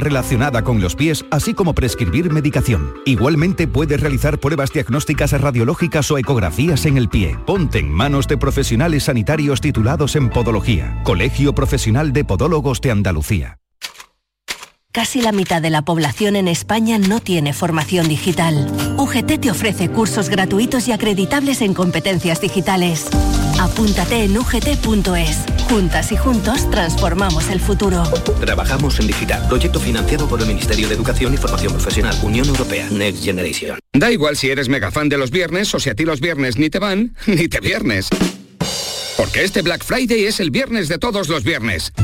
relacionada con los pies, así como prescribir medicación. Igualmente puede realizar pruebas diagnósticas radiológicas o ecografías en el pie. Ponte en manos de profesionales sanitarios titulados en podología. Colegio Profesional de Podólogos de Andalucía. Casi la mitad de la población en España no tiene formación digital. UGT te ofrece cursos gratuitos y acreditables en competencias digitales. Apúntate en ugt.es. Juntas y juntos transformamos el futuro. Trabajamos en digital. Proyecto financiado por el Ministerio de Educación y Formación Profesional, Unión Europea, Next Generation. Da igual si eres mega fan de los viernes o si a ti los viernes ni te van, ni te viernes. Porque este Black Friday es el viernes de todos los viernes.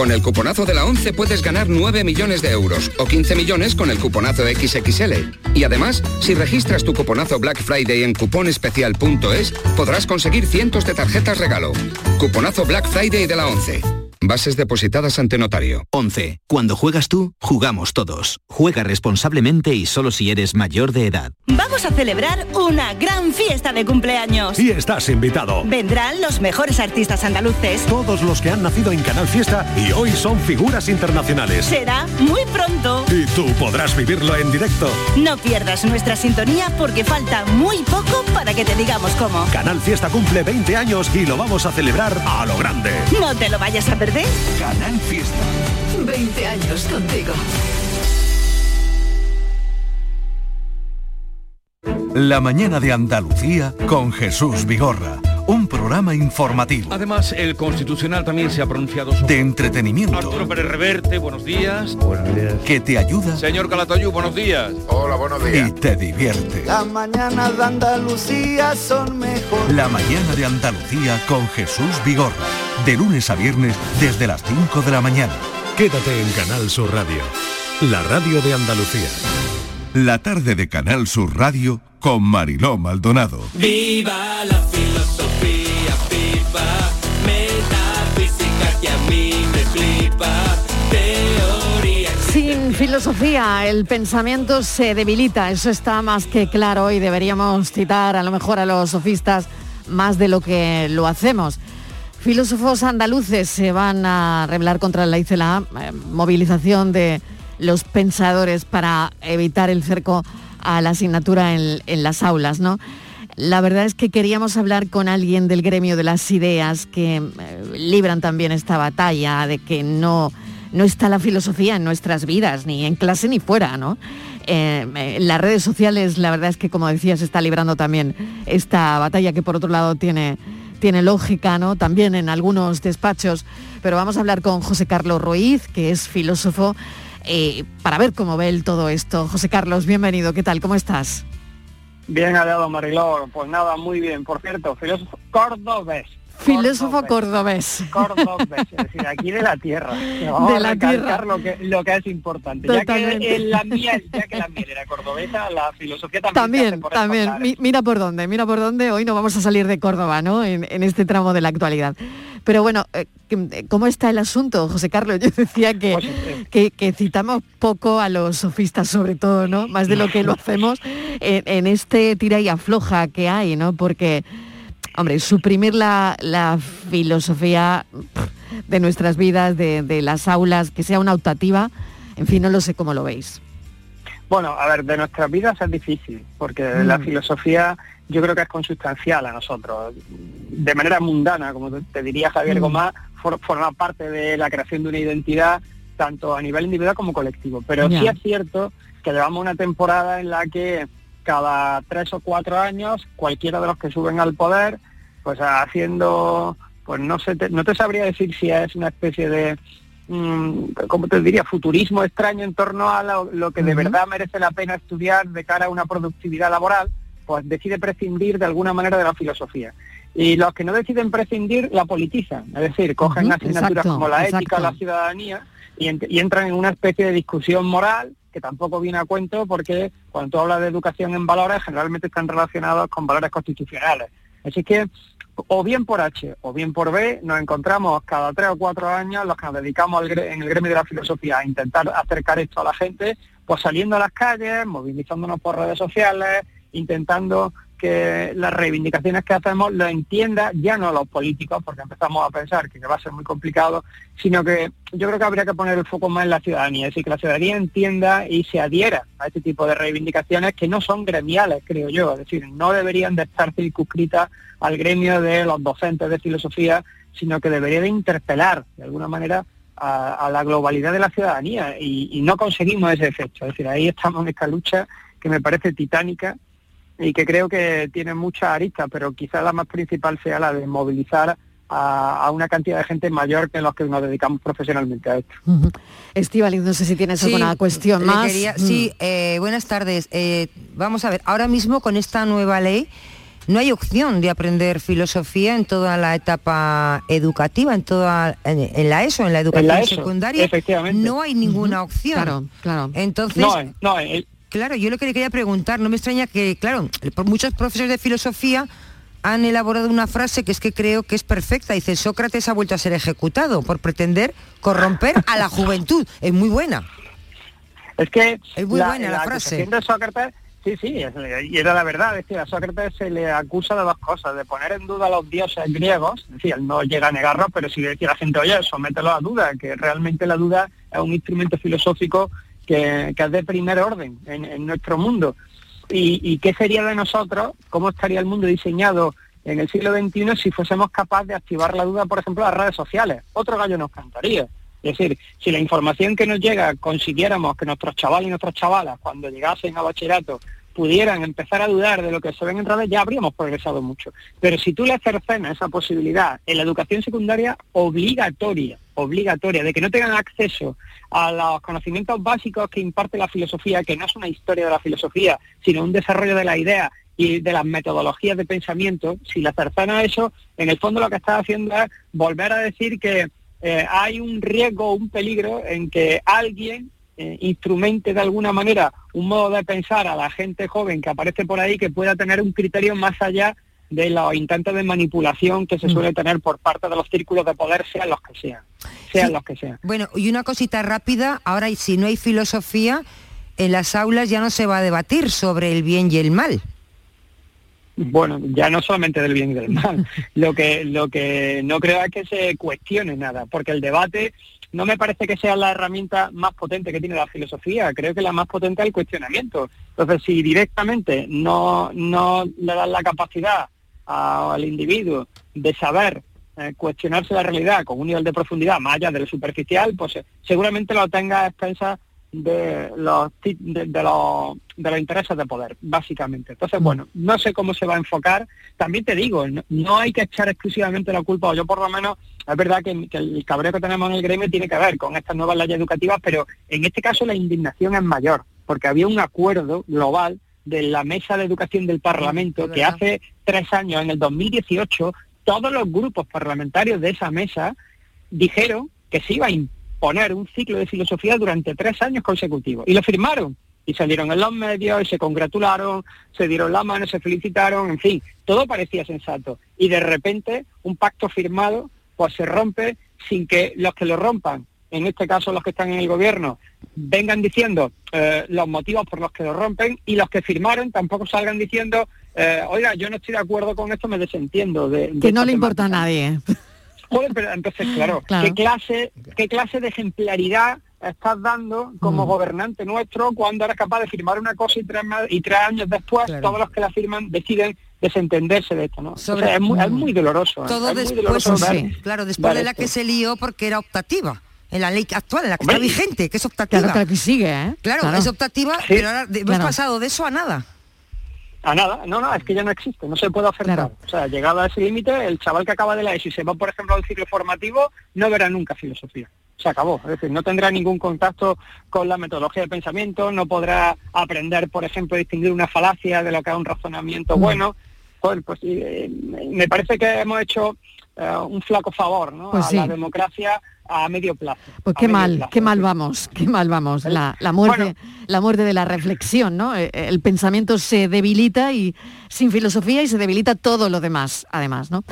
Con el cuponazo de la 11 puedes ganar 9 millones de euros o 15 millones con el cuponazo XXL. Y además, si registras tu cuponazo Black Friday en cuponespecial.es, podrás conseguir cientos de tarjetas regalo. Cuponazo Black Friday de la 11. Bases depositadas ante notario. 11. Cuando juegas tú, jugamos todos. Juega responsablemente y solo si eres mayor de edad. Vamos a celebrar una gran fiesta de cumpleaños. Y estás invitado. Vendrán los mejores artistas andaluces. Todos los que han nacido en Canal Fiesta y hoy son figuras internacionales. Será muy pronto. Y tú podrás vivirlo en directo. No pierdas nuestra sintonía porque falta muy poco para que te digamos cómo. Canal Fiesta cumple 20 años y lo vamos a celebrar a lo grande. No te lo vayas a perder. Canal Fiesta. 20 años contigo. La mañana de Andalucía con Jesús Vigorra. Un programa informativo. Además, el Constitucional también se ha pronunciado sobre... De entretenimiento. Arturo Pérez Reverte, buenos días. Buenos días. Que te ayuda Señor Calatayú, buenos días. Hola, buenos y te divierte. Las mañanas de Andalucía son mejor. La mañana de Andalucía con Jesús Vigorra. De lunes a viernes desde las 5 de la mañana. Quédate en Canal Sur Radio, la radio de Andalucía. La tarde de Canal Sur Radio con Mariló Maldonado. Viva la filosofía, viva metafísica que a mí me flipa. Teoría. Sin filosofía el pensamiento se debilita, eso está más que claro y deberíamos citar a lo mejor a los sofistas más de lo que lo hacemos. Filósofos andaluces se van a rebelar contra la ICLA, eh, movilización de los pensadores para evitar el cerco a la asignatura en, en las aulas, ¿no? La verdad es que queríamos hablar con alguien del gremio de las ideas que eh, libran también esta batalla de que no no está la filosofía en nuestras vidas, ni en clase ni fuera, ¿no? Eh, en las redes sociales, la verdad es que, como decía, se está librando también esta batalla que por otro lado tiene, tiene lógica, ¿no? También en algunos despachos. Pero vamos a hablar con José Carlos Ruiz, que es filósofo, eh, para ver cómo ve él todo esto. José Carlos, bienvenido, ¿qué tal? ¿Cómo estás? Bien hallado, Mariló. Pues nada, muy bien. Por cierto, filósofo cordobés. Filósofo cordobés. Cordobés, es decir, aquí de la tierra. Vamos De a la recalcar tierra. Lo que, lo que es importante. Ya que, Totalmente. en la miel, ya que la miel era cordobesa, la filosofía también. También, por también. Mi- mira por dónde, mira por dónde. Hoy no vamos a salir de Córdoba, ¿no? En, en este tramo de la actualidad. Pero bueno, eh, que- ¿cómo está el asunto, José Carlos? Yo decía que, que, que citamos poco a los sofistas, sobre todo, ¿no? Más de lo que lo hacemos en, en este tira y afloja que hay, ¿no? Porque, hombre, suprimir la, la filosofía de nuestras vidas, de, de las aulas, que sea una optativa, en fin, no lo sé cómo lo veis. Bueno, a ver, de nuestras vidas es difícil, porque Mm. la filosofía yo creo que es consustancial a nosotros. De manera mundana, como te, diría Javier Mm. Gomá, for- forma parte de la creación de una identidad tanto a nivel individual como colectivo. Pero Ya. sí es cierto que llevamos una temporada en la que cada tres o cuatro años cualquiera de los que suben al poder, pues haciendo, pues no sé, te- no te sabría decir si es una especie de mm, ¿cómo te diría? Futurismo extraño en torno a lo, lo que de verdad merece la pena estudiar de cara a una productividad laboral, pues decide prescindir de alguna manera de la filosofía. Y los que no deciden prescindir la politizan, es decir, cogen asignaturas exacto, como la ética, exacto. la ciudadanía y, ent- y entran en una especie de discusión moral que tampoco viene a cuento porque cuando tú hablas de educación en valores generalmente están relacionados con valores constitucionales. Así que o bien por H o bien por B nos encontramos cada tres o cuatro años los que nos dedicamos al en el gremio de la filosofía a intentar acercar esto a la gente, pues saliendo a las calles, movilizándonos por redes sociales, intentando que las reivindicaciones que hacemos lo entienda ya no los políticos, porque empezamos a pensar que va a ser muy complicado, sino que yo creo que habría que poner el foco más en la ciudadanía, es decir, que la ciudadanía entienda y se adhiera a este tipo de reivindicaciones que no son gremiales, creo yo, es decir, no deberían de estar circunscritas al gremio de los docentes de filosofía, sino que debería de interpelar de alguna manera a, a la globalidad de la ciudadanía y, y no conseguimos ese efecto. Es decir, ahí estamos en esta lucha que me parece titánica y que creo que tiene muchas aristas, pero quizás la más principal sea la de movilizar a, a una cantidad de gente mayor que los que nos dedicamos profesionalmente a esto. Estivaliz, no sé si tienes Sí, alguna cuestión más. quería- Mm. sí, eh, buenas tardes. Eh, vamos a ver, ahora mismo con esta nueva ley no hay opción de aprender filosofía en toda la etapa educativa, en toda en, en la ESO, en la educación ESO, secundaria. efectivamente. No hay ninguna opción. Claro, claro. Entonces, No no. Claro, yo lo que le quería preguntar, no me extraña que, claro, por muchos profesores de filosofía han elaborado una frase que es que creo que es perfecta. Dice, Sócrates ha vuelto a ser ejecutado por pretender corromper a la juventud. Es muy buena. Es que Es muy buena la frase. de Sócrates, sí, sí, es- y era la verdad, es decir, a Sócrates se le acusa de dos cosas, de poner en duda a los dioses griegos, es decir, él no llega a negarlos, pero a la gente, oye, somételo a duda, que realmente la duda es un instrumento filosófico que, es de primer orden en, nuestro mundo. ¿Y, ¿Y qué sería de nosotros? ¿Cómo estaría el mundo diseñado en el siglo XXI si fuésemos capaces de activar la duda, por ejemplo, en las redes sociales? Otro gallo nos cantaría. Es decir, si la información que nos llega consiguiéramos que nuestros chavales y nuestras chavalas, cuando llegasen a bachillerato, pudieran empezar a dudar de lo que se ven en redes, ya habríamos progresado mucho. Pero si tú le cercenas esa posibilidad en la educación secundaria obligatoria, obligatoria, de que no tengan acceso a los conocimientos básicos que imparte la filosofía, que no es una historia de la filosofía, sino un desarrollo de la idea y de las metodologías de pensamiento, si le cercenas eso, en el fondo lo que estás haciendo es volver a decir que eh, hay un riesgo, un peligro en que alguien eh, instrumente de alguna manera un modo de pensar a la gente joven que aparece por ahí que pueda tener un criterio más allá de los intentos de manipulación que se suele tener por parte de los círculos de poder, sean los que sean, sean los que sean. Bueno, y una cosita rápida, ahora si no hay filosofía, en las aulas ya no se va a debatir sobre el bien y el mal. Bueno, ya no solamente del bien y del mal. Lo que, lo que no creo es que se cuestione nada, porque el debate no me parece que sea la herramienta más potente que tiene la filosofía. Creo que la más potente es el cuestionamiento. Entonces, si directamente no, no le das la capacidad al individuo de saber eh, cuestionarse la realidad con un nivel de profundidad más allá de lo superficial, pues eh, seguramente lo tenga a expensas de los, de, de los de los intereses de poder, básicamente. Entonces, bueno, no sé cómo se va a enfocar. También te digo, no, no hay que echar exclusivamente la culpa, o yo por lo menos, es verdad que, que el cabreo que tenemos en el gremio tiene que ver con estas nuevas leyes educativas, pero en este caso la indignación es mayor, porque había un acuerdo global de la Mesa de Educación del Parlamento que hace tres años, en el 2018, todos los grupos parlamentarios de esa mesa dijeron que se iba a imponer un ciclo de filosofía durante tres años consecutivos. Y lo firmaron. Y salieron en los medios y se congratularon, se dieron la mano, se felicitaron, en fin, todo parecía sensato. Y de repente un pacto firmado pues se rompe sin que los que lo rompan, en este caso los que están en el gobierno, vengan diciendo eh, los motivos por los que lo rompen y los que firmaron tampoco salgan diciendo, eh, oiga, yo no estoy de acuerdo con esto, me desentiendo de, de Que no le importa a nadie. Joder, pero entonces, claro, Claro. ¿qué clase, qué clase de ejemplaridad estás dando como Mm. gobernante nuestro cuando eres capaz de firmar una cosa y tres, y tres años después Claro. todos los que la firman deciden desentenderse de esto, ¿no? O Sobre- sea, es, muy, es Mm. muy doloroso. ¿eh? Todo después, doloroso ver- sí, claro, después de la esto. que se lió porque era optativa. En la ley actual, en la que Hombre, está vigente, que es optativa. Claro, claro que sigue, ¿eh? Claro, Claro. es optativa, Sí, pero ahora hemos claro. pasado de eso a nada. A nada, no, no, es que ya no existe, no se puede ofertar. O sea, llegado a ese límite, el chaval que acaba de la ESO y se va, por ejemplo, al ciclo formativo, no verá nunca filosofía. Se acabó, es decir, no tendrá ningún contacto con la metodología de pensamiento, no podrá aprender, por ejemplo, a distinguir una falacia de lo que es un razonamiento Mm. bueno. Pues eh, me parece que hemos hecho eh, un flaco favor ¿no? Pues a sí. la democracia a medio plazo. Pues qué mal, plazo. qué mal vamos, qué mal vamos. La, la muerte, la muerte de la reflexión, ¿no? Eh, El pensamiento se debilita y sin filosofía y se debilita todo lo demás, además, ¿no?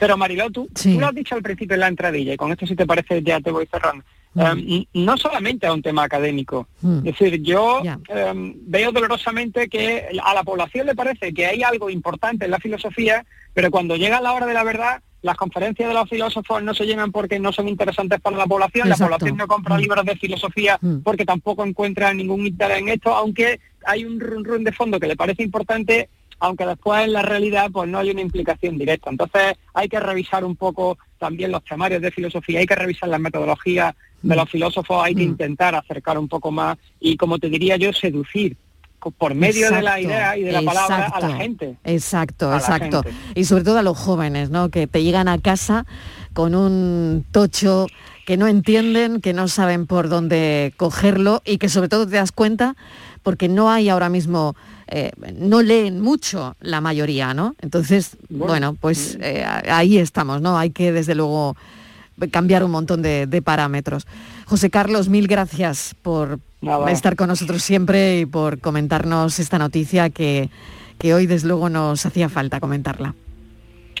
Pero Mariló, tú, Sí. tú lo has dicho al principio en la entradilla, y con esto si te parece ya te voy cerrando. Mm. Eh, no solamente a un tema académico. Mm. Es decir, yo eh, veo dolorosamente que a la población le parece que hay algo importante en la filosofía, pero cuando llega la hora de la verdad, las conferencias de los filósofos no se llenan porque no son interesantes para la población, Exacto. la población no compra Mm. libros de filosofía Mm. porque tampoco encuentra ningún interés en esto, aunque hay un run run de fondo que le parece importante, aunque después en la realidad pues no hay una implicación directa. Entonces hay que revisar un poco también los temarios de filosofía, hay que revisar las metodologías de los filósofos, hay que intentar acercar un poco más y como te diría yo, seducir por medio de la idea y de la palabra a la gente. Exacto, A exacto. gente. Y sobre todo a los jóvenes, ¿no? Que te llegan a casa con un tocho que no entienden, que no saben por dónde cogerlo y que sobre todo te das cuenta porque no hay ahora mismo, eh, no leen mucho la mayoría, ¿no? Entonces, bueno, pues eh, ahí estamos, ¿no? Hay que desde luego cambiar un montón de, de parámetros. José Carlos, mil gracias por Nada. estar con nosotros siempre y por comentarnos esta noticia que, que hoy desde luego nos hacía falta comentarla.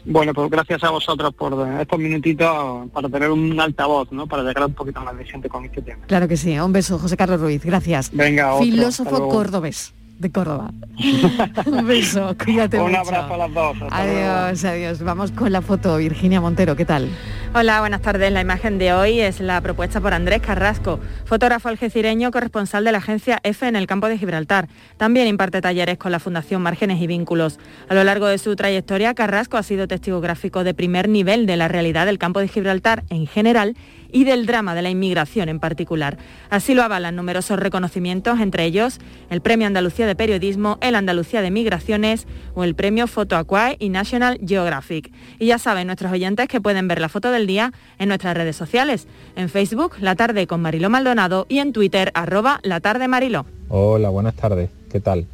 Bueno, pues gracias a vosotros por estos minutitos para tener un altavoz, ¿no? Para llegar un poquito más de gente con este tema. Claro que sí, un beso, José Carlos Ruiz, gracias. Venga, otro, Filósofo cordobés de Córdoba. un beso, cuídate Un mucho. abrazo a las dos. luego. Adiós, adiós. Vamos con la foto, Virginia Montero, ¿qué tal? Hola, buenas tardes. La imagen de hoy es la propuesta por Andrés Carrasco, fotógrafo algecireño corresponsal de la agencia EFE en el campo de Gibraltar. También imparte talleres con la Fundación Márgenes y Vínculos. A lo largo de su trayectoria, Carrasco ha sido testigo gráfico de primer nivel de la realidad del campo de Gibraltar en general y del drama de la inmigración en particular. Así lo avalan numerosos reconocimientos, entre ellos el Premio Andalucía de Periodismo, el Andalucía de Migraciones o el Premio Photo Aquae y National Geographic. Y ya saben nuestros oyentes que pueden ver la foto del día en nuestras redes sociales, en Facebook La Tarde con Mariló Maldonado y en Twitter arroba La Tarde Mariló. Hola, buenas tardes. ¿Qué tal?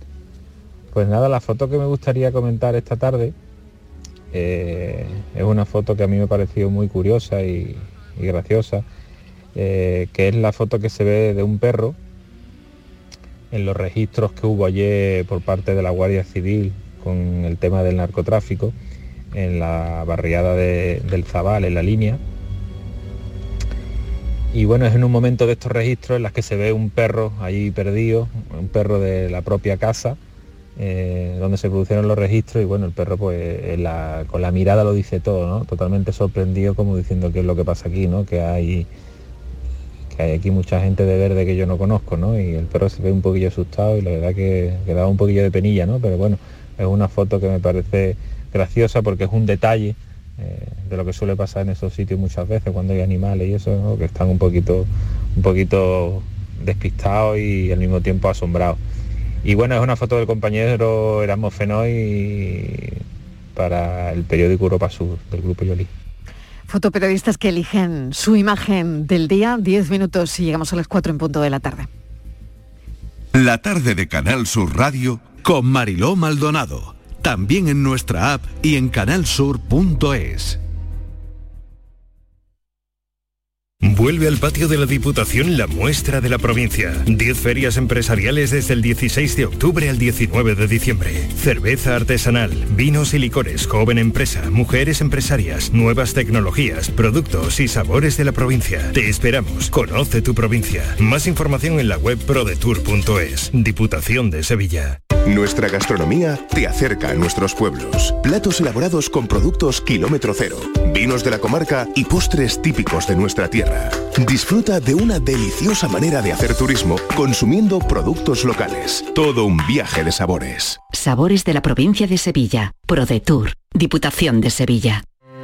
Pues nada, la foto que me gustaría comentar esta tarde eh, es una foto que a mí me ha parecido muy curiosa y, y graciosa, eh, que es la foto que se ve de un perro en los registros que hubo ayer por parte de la Guardia Civil con el tema del narcotráfico en la barriada de- del Zabal, en la línea. Y bueno, es en un momento de estos registros en las que se ve un perro ahí perdido, un perro de la propia casa, eh, donde se produjeron los registros y bueno, el perro pues la- con la mirada lo dice todo, ¿no? Totalmente sorprendido como diciendo qué es lo que pasa aquí, ¿no? Que hay que hay aquí mucha gente de verde que yo no conozco, ¿no? Y el perro se ve un poquillo asustado y la verdad que, que daba un poquillo de penilla, ¿no? Pero bueno, es una foto que me parece graciosa porque es un detalle eh, de lo que suele pasar en esos sitios muchas veces cuando hay animales y eso, ¿no? que están un poquito, un poquito despistados y al mismo tiempo asombrados. Y bueno, es una foto del compañero Erasmo Fenoy para el periódico Europa Sur del Grupo Yoli. Fotoperiodistas que eligen su imagen del día, 10 minutos y llegamos a las 4 en punto de la tarde. La tarde de Canal Sur Radio con Mariló Maldonado. También en nuestra app y en canalsur.es. Vuelve al patio de la Diputación la muestra de la provincia. 10 ferias empresariales desde el 16 de octubre al 19 de diciembre. Cerveza artesanal, vinos y licores, joven empresa, mujeres empresarias, nuevas tecnologías, productos y sabores de la provincia. Te esperamos. Conoce tu provincia. Más información en la web prodetour.es. Diputación de Sevilla. Nuestra gastronomía te acerca a nuestros pueblos. Platos elaborados con productos kilómetro cero, vinos de la comarca y postres típicos de nuestra tierra. Disfruta de una deliciosa manera de hacer turismo consumiendo productos locales. Todo un viaje de sabores. Sabores de la provincia de Sevilla. ProDetour. Diputación de Sevilla.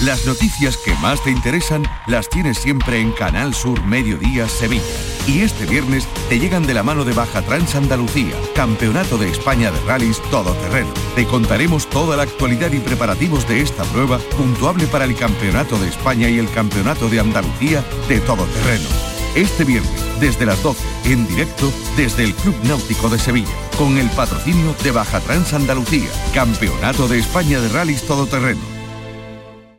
Las noticias que más te interesan las tienes siempre en Canal Sur Mediodía Sevilla. Y este viernes te llegan de la mano de Baja Trans Andalucía, Campeonato de España de Rallys Todoterreno. Te contaremos toda la actualidad y preparativos de esta prueba, puntuable para el Campeonato de España y el Campeonato de Andalucía de Todoterreno. Este viernes, desde las 12, en directo desde el Club Náutico de Sevilla, con el patrocinio de Baja Trans Andalucía, Campeonato de España de Rallys Todoterreno.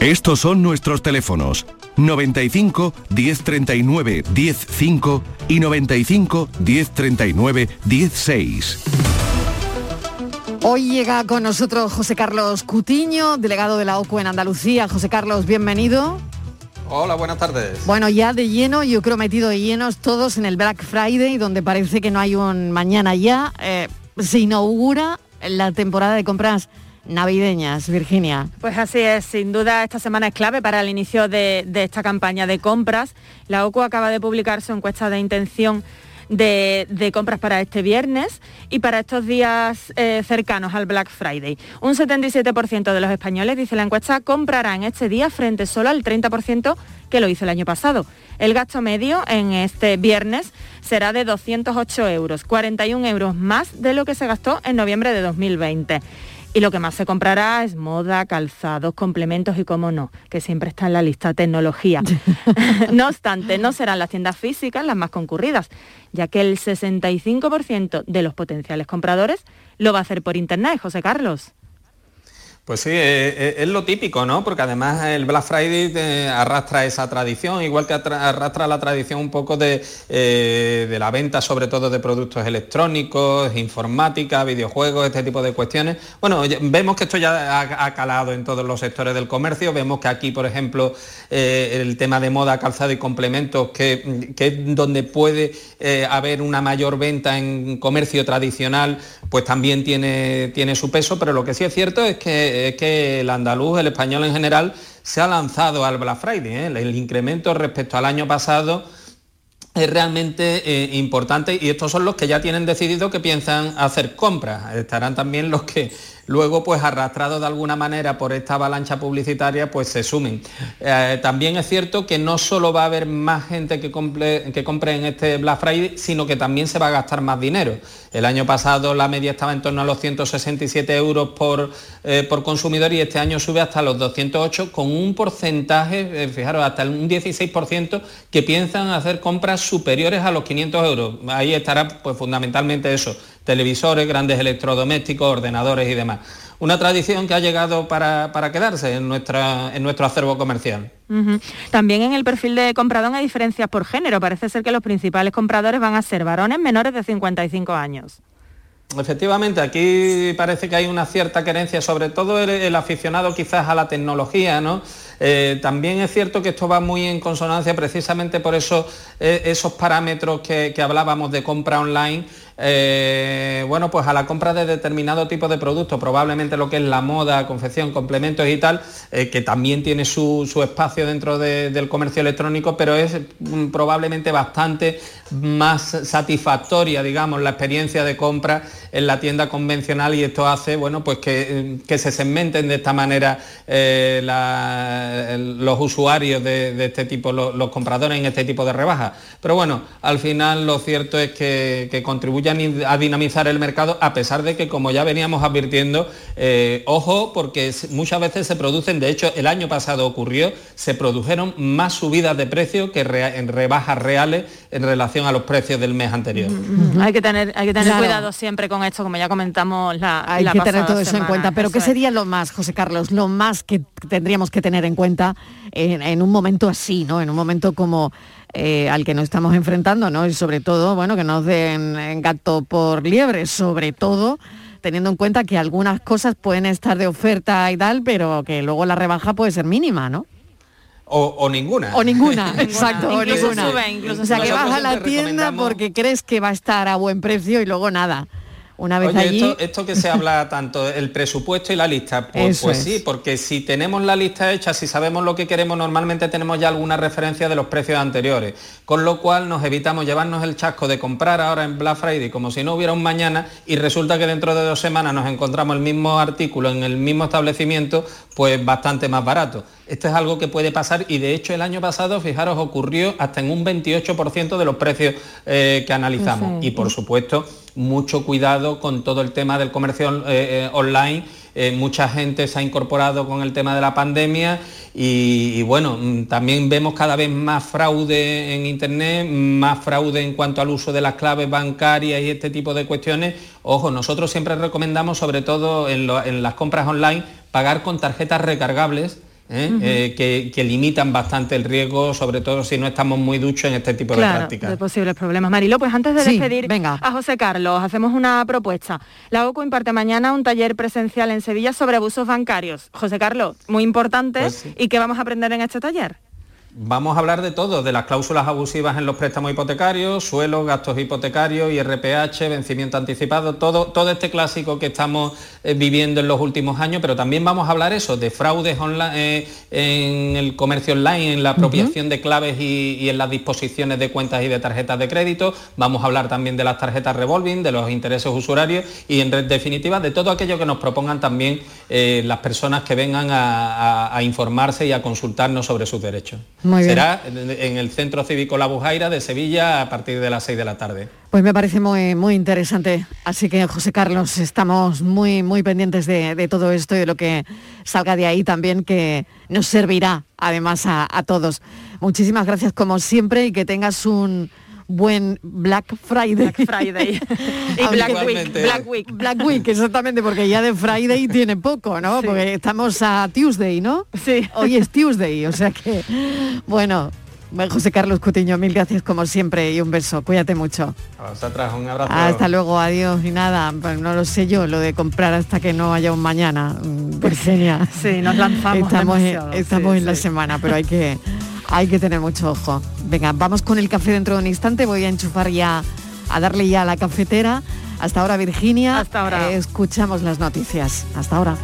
Estos son nuestros teléfonos 95 1039 105 y 95 1039 16. Hoy llega con nosotros José Carlos Cutiño, delegado de la OCU en Andalucía. José Carlos, bienvenido. Hola, buenas tardes. Bueno, ya de lleno, yo creo metido de llenos todos en el Black Friday, donde parece que no hay un mañana ya. eh, se inaugura la temporada de compras navideñas, Virginia. Pues así es, sin duda esta semana es clave para el inicio de, esta campaña de compras. La OCU acaba de publicar su encuesta de intención de, de compras para este viernes y para estos días eh, cercanos al Black Friday. Un 77% de los españoles, dice la encuesta, comprarán este día frente solo al 30% que lo hizo el año pasado. El gasto medio en este viernes será de 208 euros, 41 euros más de lo que se gastó en noviembre de 2020. Y lo que más se comprará es moda, calzados, complementos y, como no, que siempre está en la lista tecnología. no obstante, no serán las tiendas físicas las más concurridas, ya que el 65% de los potenciales compradores lo va a hacer por Internet, José Carlos. Pues sí, eh, eh, es lo típico, ¿no? Porque además el Black Friday arrastra esa tradición, igual que arrastra la tradición un poco de, eh, de la venta, sobre todo de productos electrónicos, informática, videojuegos, este tipo de cuestiones. Bueno, vemos que esto ya ha, calado en todos los sectores del comercio. Vemos que aquí, por ejemplo, el tema de moda, calzado y complementos, que, que es donde puede haber una mayor venta en comercio tradicional, pues también tiene, tiene su peso, pero lo que sí es cierto es que, es que el andaluz, el español en general, se ha lanzado al Black Friday. ¿eh? El incremento respecto al año pasado es realmente eh, importante y estos son los que ya tienen decidido que piensan hacer compras. Estarán también los que luego, pues arrastrados de alguna manera por esta avalancha publicitaria, pues se sumen. Eh, también es cierto que no solo va a haber más gente que compre, que compre en este Black Friday, sino que también se va a gastar más dinero. El año pasado la media estaba en torno a los 167 euros por, eh, por consumidor y este año sube hasta los 208 con un porcentaje, eh, fijaros, hasta un 16% que piensan hacer compras superiores a los 500 euros. Ahí estará pues fundamentalmente eso, televisores, grandes electrodomésticos, ordenadores y demás. Una tradición que ha llegado para, para quedarse en, nuestra, en nuestro acervo comercial. También en el perfil de comprador hay diferencias por género. Parece ser que los principales compradores van a ser varones menores de 55 años. Efectivamente, aquí parece que hay una cierta querencia, sobre todo el, el aficionado quizás a la tecnología, ¿no? Eh, también es cierto que esto va muy en consonancia precisamente por eso, eh, esos parámetros que, que hablábamos de compra online. Eh, bueno, pues a la compra de determinado tipo de producto, probablemente lo que es la moda, confección, complementos y tal, eh, que también tiene su, su espacio dentro de- del comercio electrónico, pero es mm, probablemente bastante más satisfactoria, digamos, la experiencia de compra en la tienda convencional y esto hace, bueno, pues que, eh, que se segmenten de esta manera eh, la- los usuarios de, de este tipo, lo- los, compradores en este tipo de rebajas. Pero bueno, al final lo cierto es que, que contribuyan a dinamizar el mercado, a pesar de que, como ya veníamos advirtiendo, eh, ojo, porque muchas veces se producen, de hecho, el año pasado ocurrió, se produjeron más subidas de precio que rea- en rebajas reales en relación a los precios del mes anterior. Hay que tener, hay que tener Claro. cuidado siempre con esto, como ya comentamos la Hay la que tener todo eso en cuenta. Pero ¿qué es. sería lo más, José Carlos, lo más que tendríamos que tener en cuenta en, en un momento así, ¿no? En un momento como eh, al que nos estamos enfrentando, ¿no? Y sobre todo, bueno, que nos den en gato por liebre, sobre todo teniendo en cuenta que algunas cosas pueden estar de oferta y tal, pero que luego la rebaja puede ser mínima, ¿no? O, o ninguna. O ninguna, exacto, o ninguna. sube, incluso o sea, que vas a la tienda porque crees que va a estar a buen precio y luego nada. Una vez Oye, allí... esto, esto que se habla tanto, el presupuesto y la lista, pues, pues es. sí, porque si tenemos la lista hecha, si sabemos lo que queremos, normalmente tenemos ya alguna referencia de los precios anteriores, con lo cual nos evitamos llevarnos el chasco de comprar ahora en Black Friday como si no hubiera un mañana y resulta que dentro de dos semanas nos encontramos el mismo artículo en el mismo establecimiento, pues bastante más barato. Esto es algo que puede pasar y de hecho el año pasado, fijaros, ocurrió hasta en un 28% de los precios eh, que analizamos. Sí. Y por supuesto, mucho cuidado con todo el tema del comercio eh, eh, online. Eh, mucha gente se ha incorporado con el tema de la pandemia y, bueno, mm, también vemos cada vez más fraude en Internet, más fraude en cuanto al uso de las claves bancarias y este tipo de cuestiones. Ojo, nosotros siempre recomendamos, sobre todo en, en las compras online, pagar con tarjetas recargables. ¿Eh? Ujú. Eh, que, que limitan bastante el riesgo, sobre todo si no estamos muy duchos en este tipo de Claro, prácticas. de posibles problemas. Marilo, pues antes de Sí, despedir a José Carlos, hacemos una propuesta. La OCU imparte mañana un taller presencial en Sevilla sobre abusos bancarios. José Carlos, muy importante. Pues sí. ¿Y qué vamos a aprender en este taller? Vamos a hablar de todo, de las cláusulas abusivas en los préstamos hipotecarios, suelos, gastos hipotecarios, IRPH, vencimiento anticipado, todo, todo este clásico que estamos eh, viviendo en los últimos años, pero también vamos a hablar eso, de fraudes online, eh, en el comercio online, en la apropiación de claves y, y en las disposiciones de cuentas y de tarjetas de crédito. Vamos a hablar también de las tarjetas revolving, de los intereses usurarios y en definitiva de todo aquello que nos propongan también eh, las personas que vengan a, a- a informarse y a consultarnos sobre sus derechos. Muy. Será en en el Centro Cívico La Bujaira de Sevilla a partir de las 6 de la tarde. Pues me parece muy, muy interesante. Así que, José Carlos, estamos muy, muy pendientes de, de todo esto y de lo que salga de ahí también, que nos servirá además a, a todos. Muchísimas gracias como siempre y que tengas un buen Black Friday. Black Friday. y Black Week. Black Week. Black Week, exactamente, porque ya de Friday tiene poco, ¿no? Sí. Porque estamos a Tuesday, ¿no? Sí. Hoy es Tuesday, o sea que, bueno, José Carlos Cutiño, mil gracias como siempre y un beso. Cuídate mucho. A vosotras, un abrazo. Hasta luego, adiós y nada. Pues no lo sé yo, lo de comprar hasta que no haya un mañana. mm, Virginia. Sí, nos lanzamos Estamos, demasiado, estamos sí, en la sí. semana, pero hay que, hay que tener mucho ojo. Venga, vamos con el café dentro de un instante. Voy a enchufar ya, a darle ya a la cafetera. Hasta ahora, Virginia. Hasta ahora. Eh, escuchamos las noticias. Hasta ahora.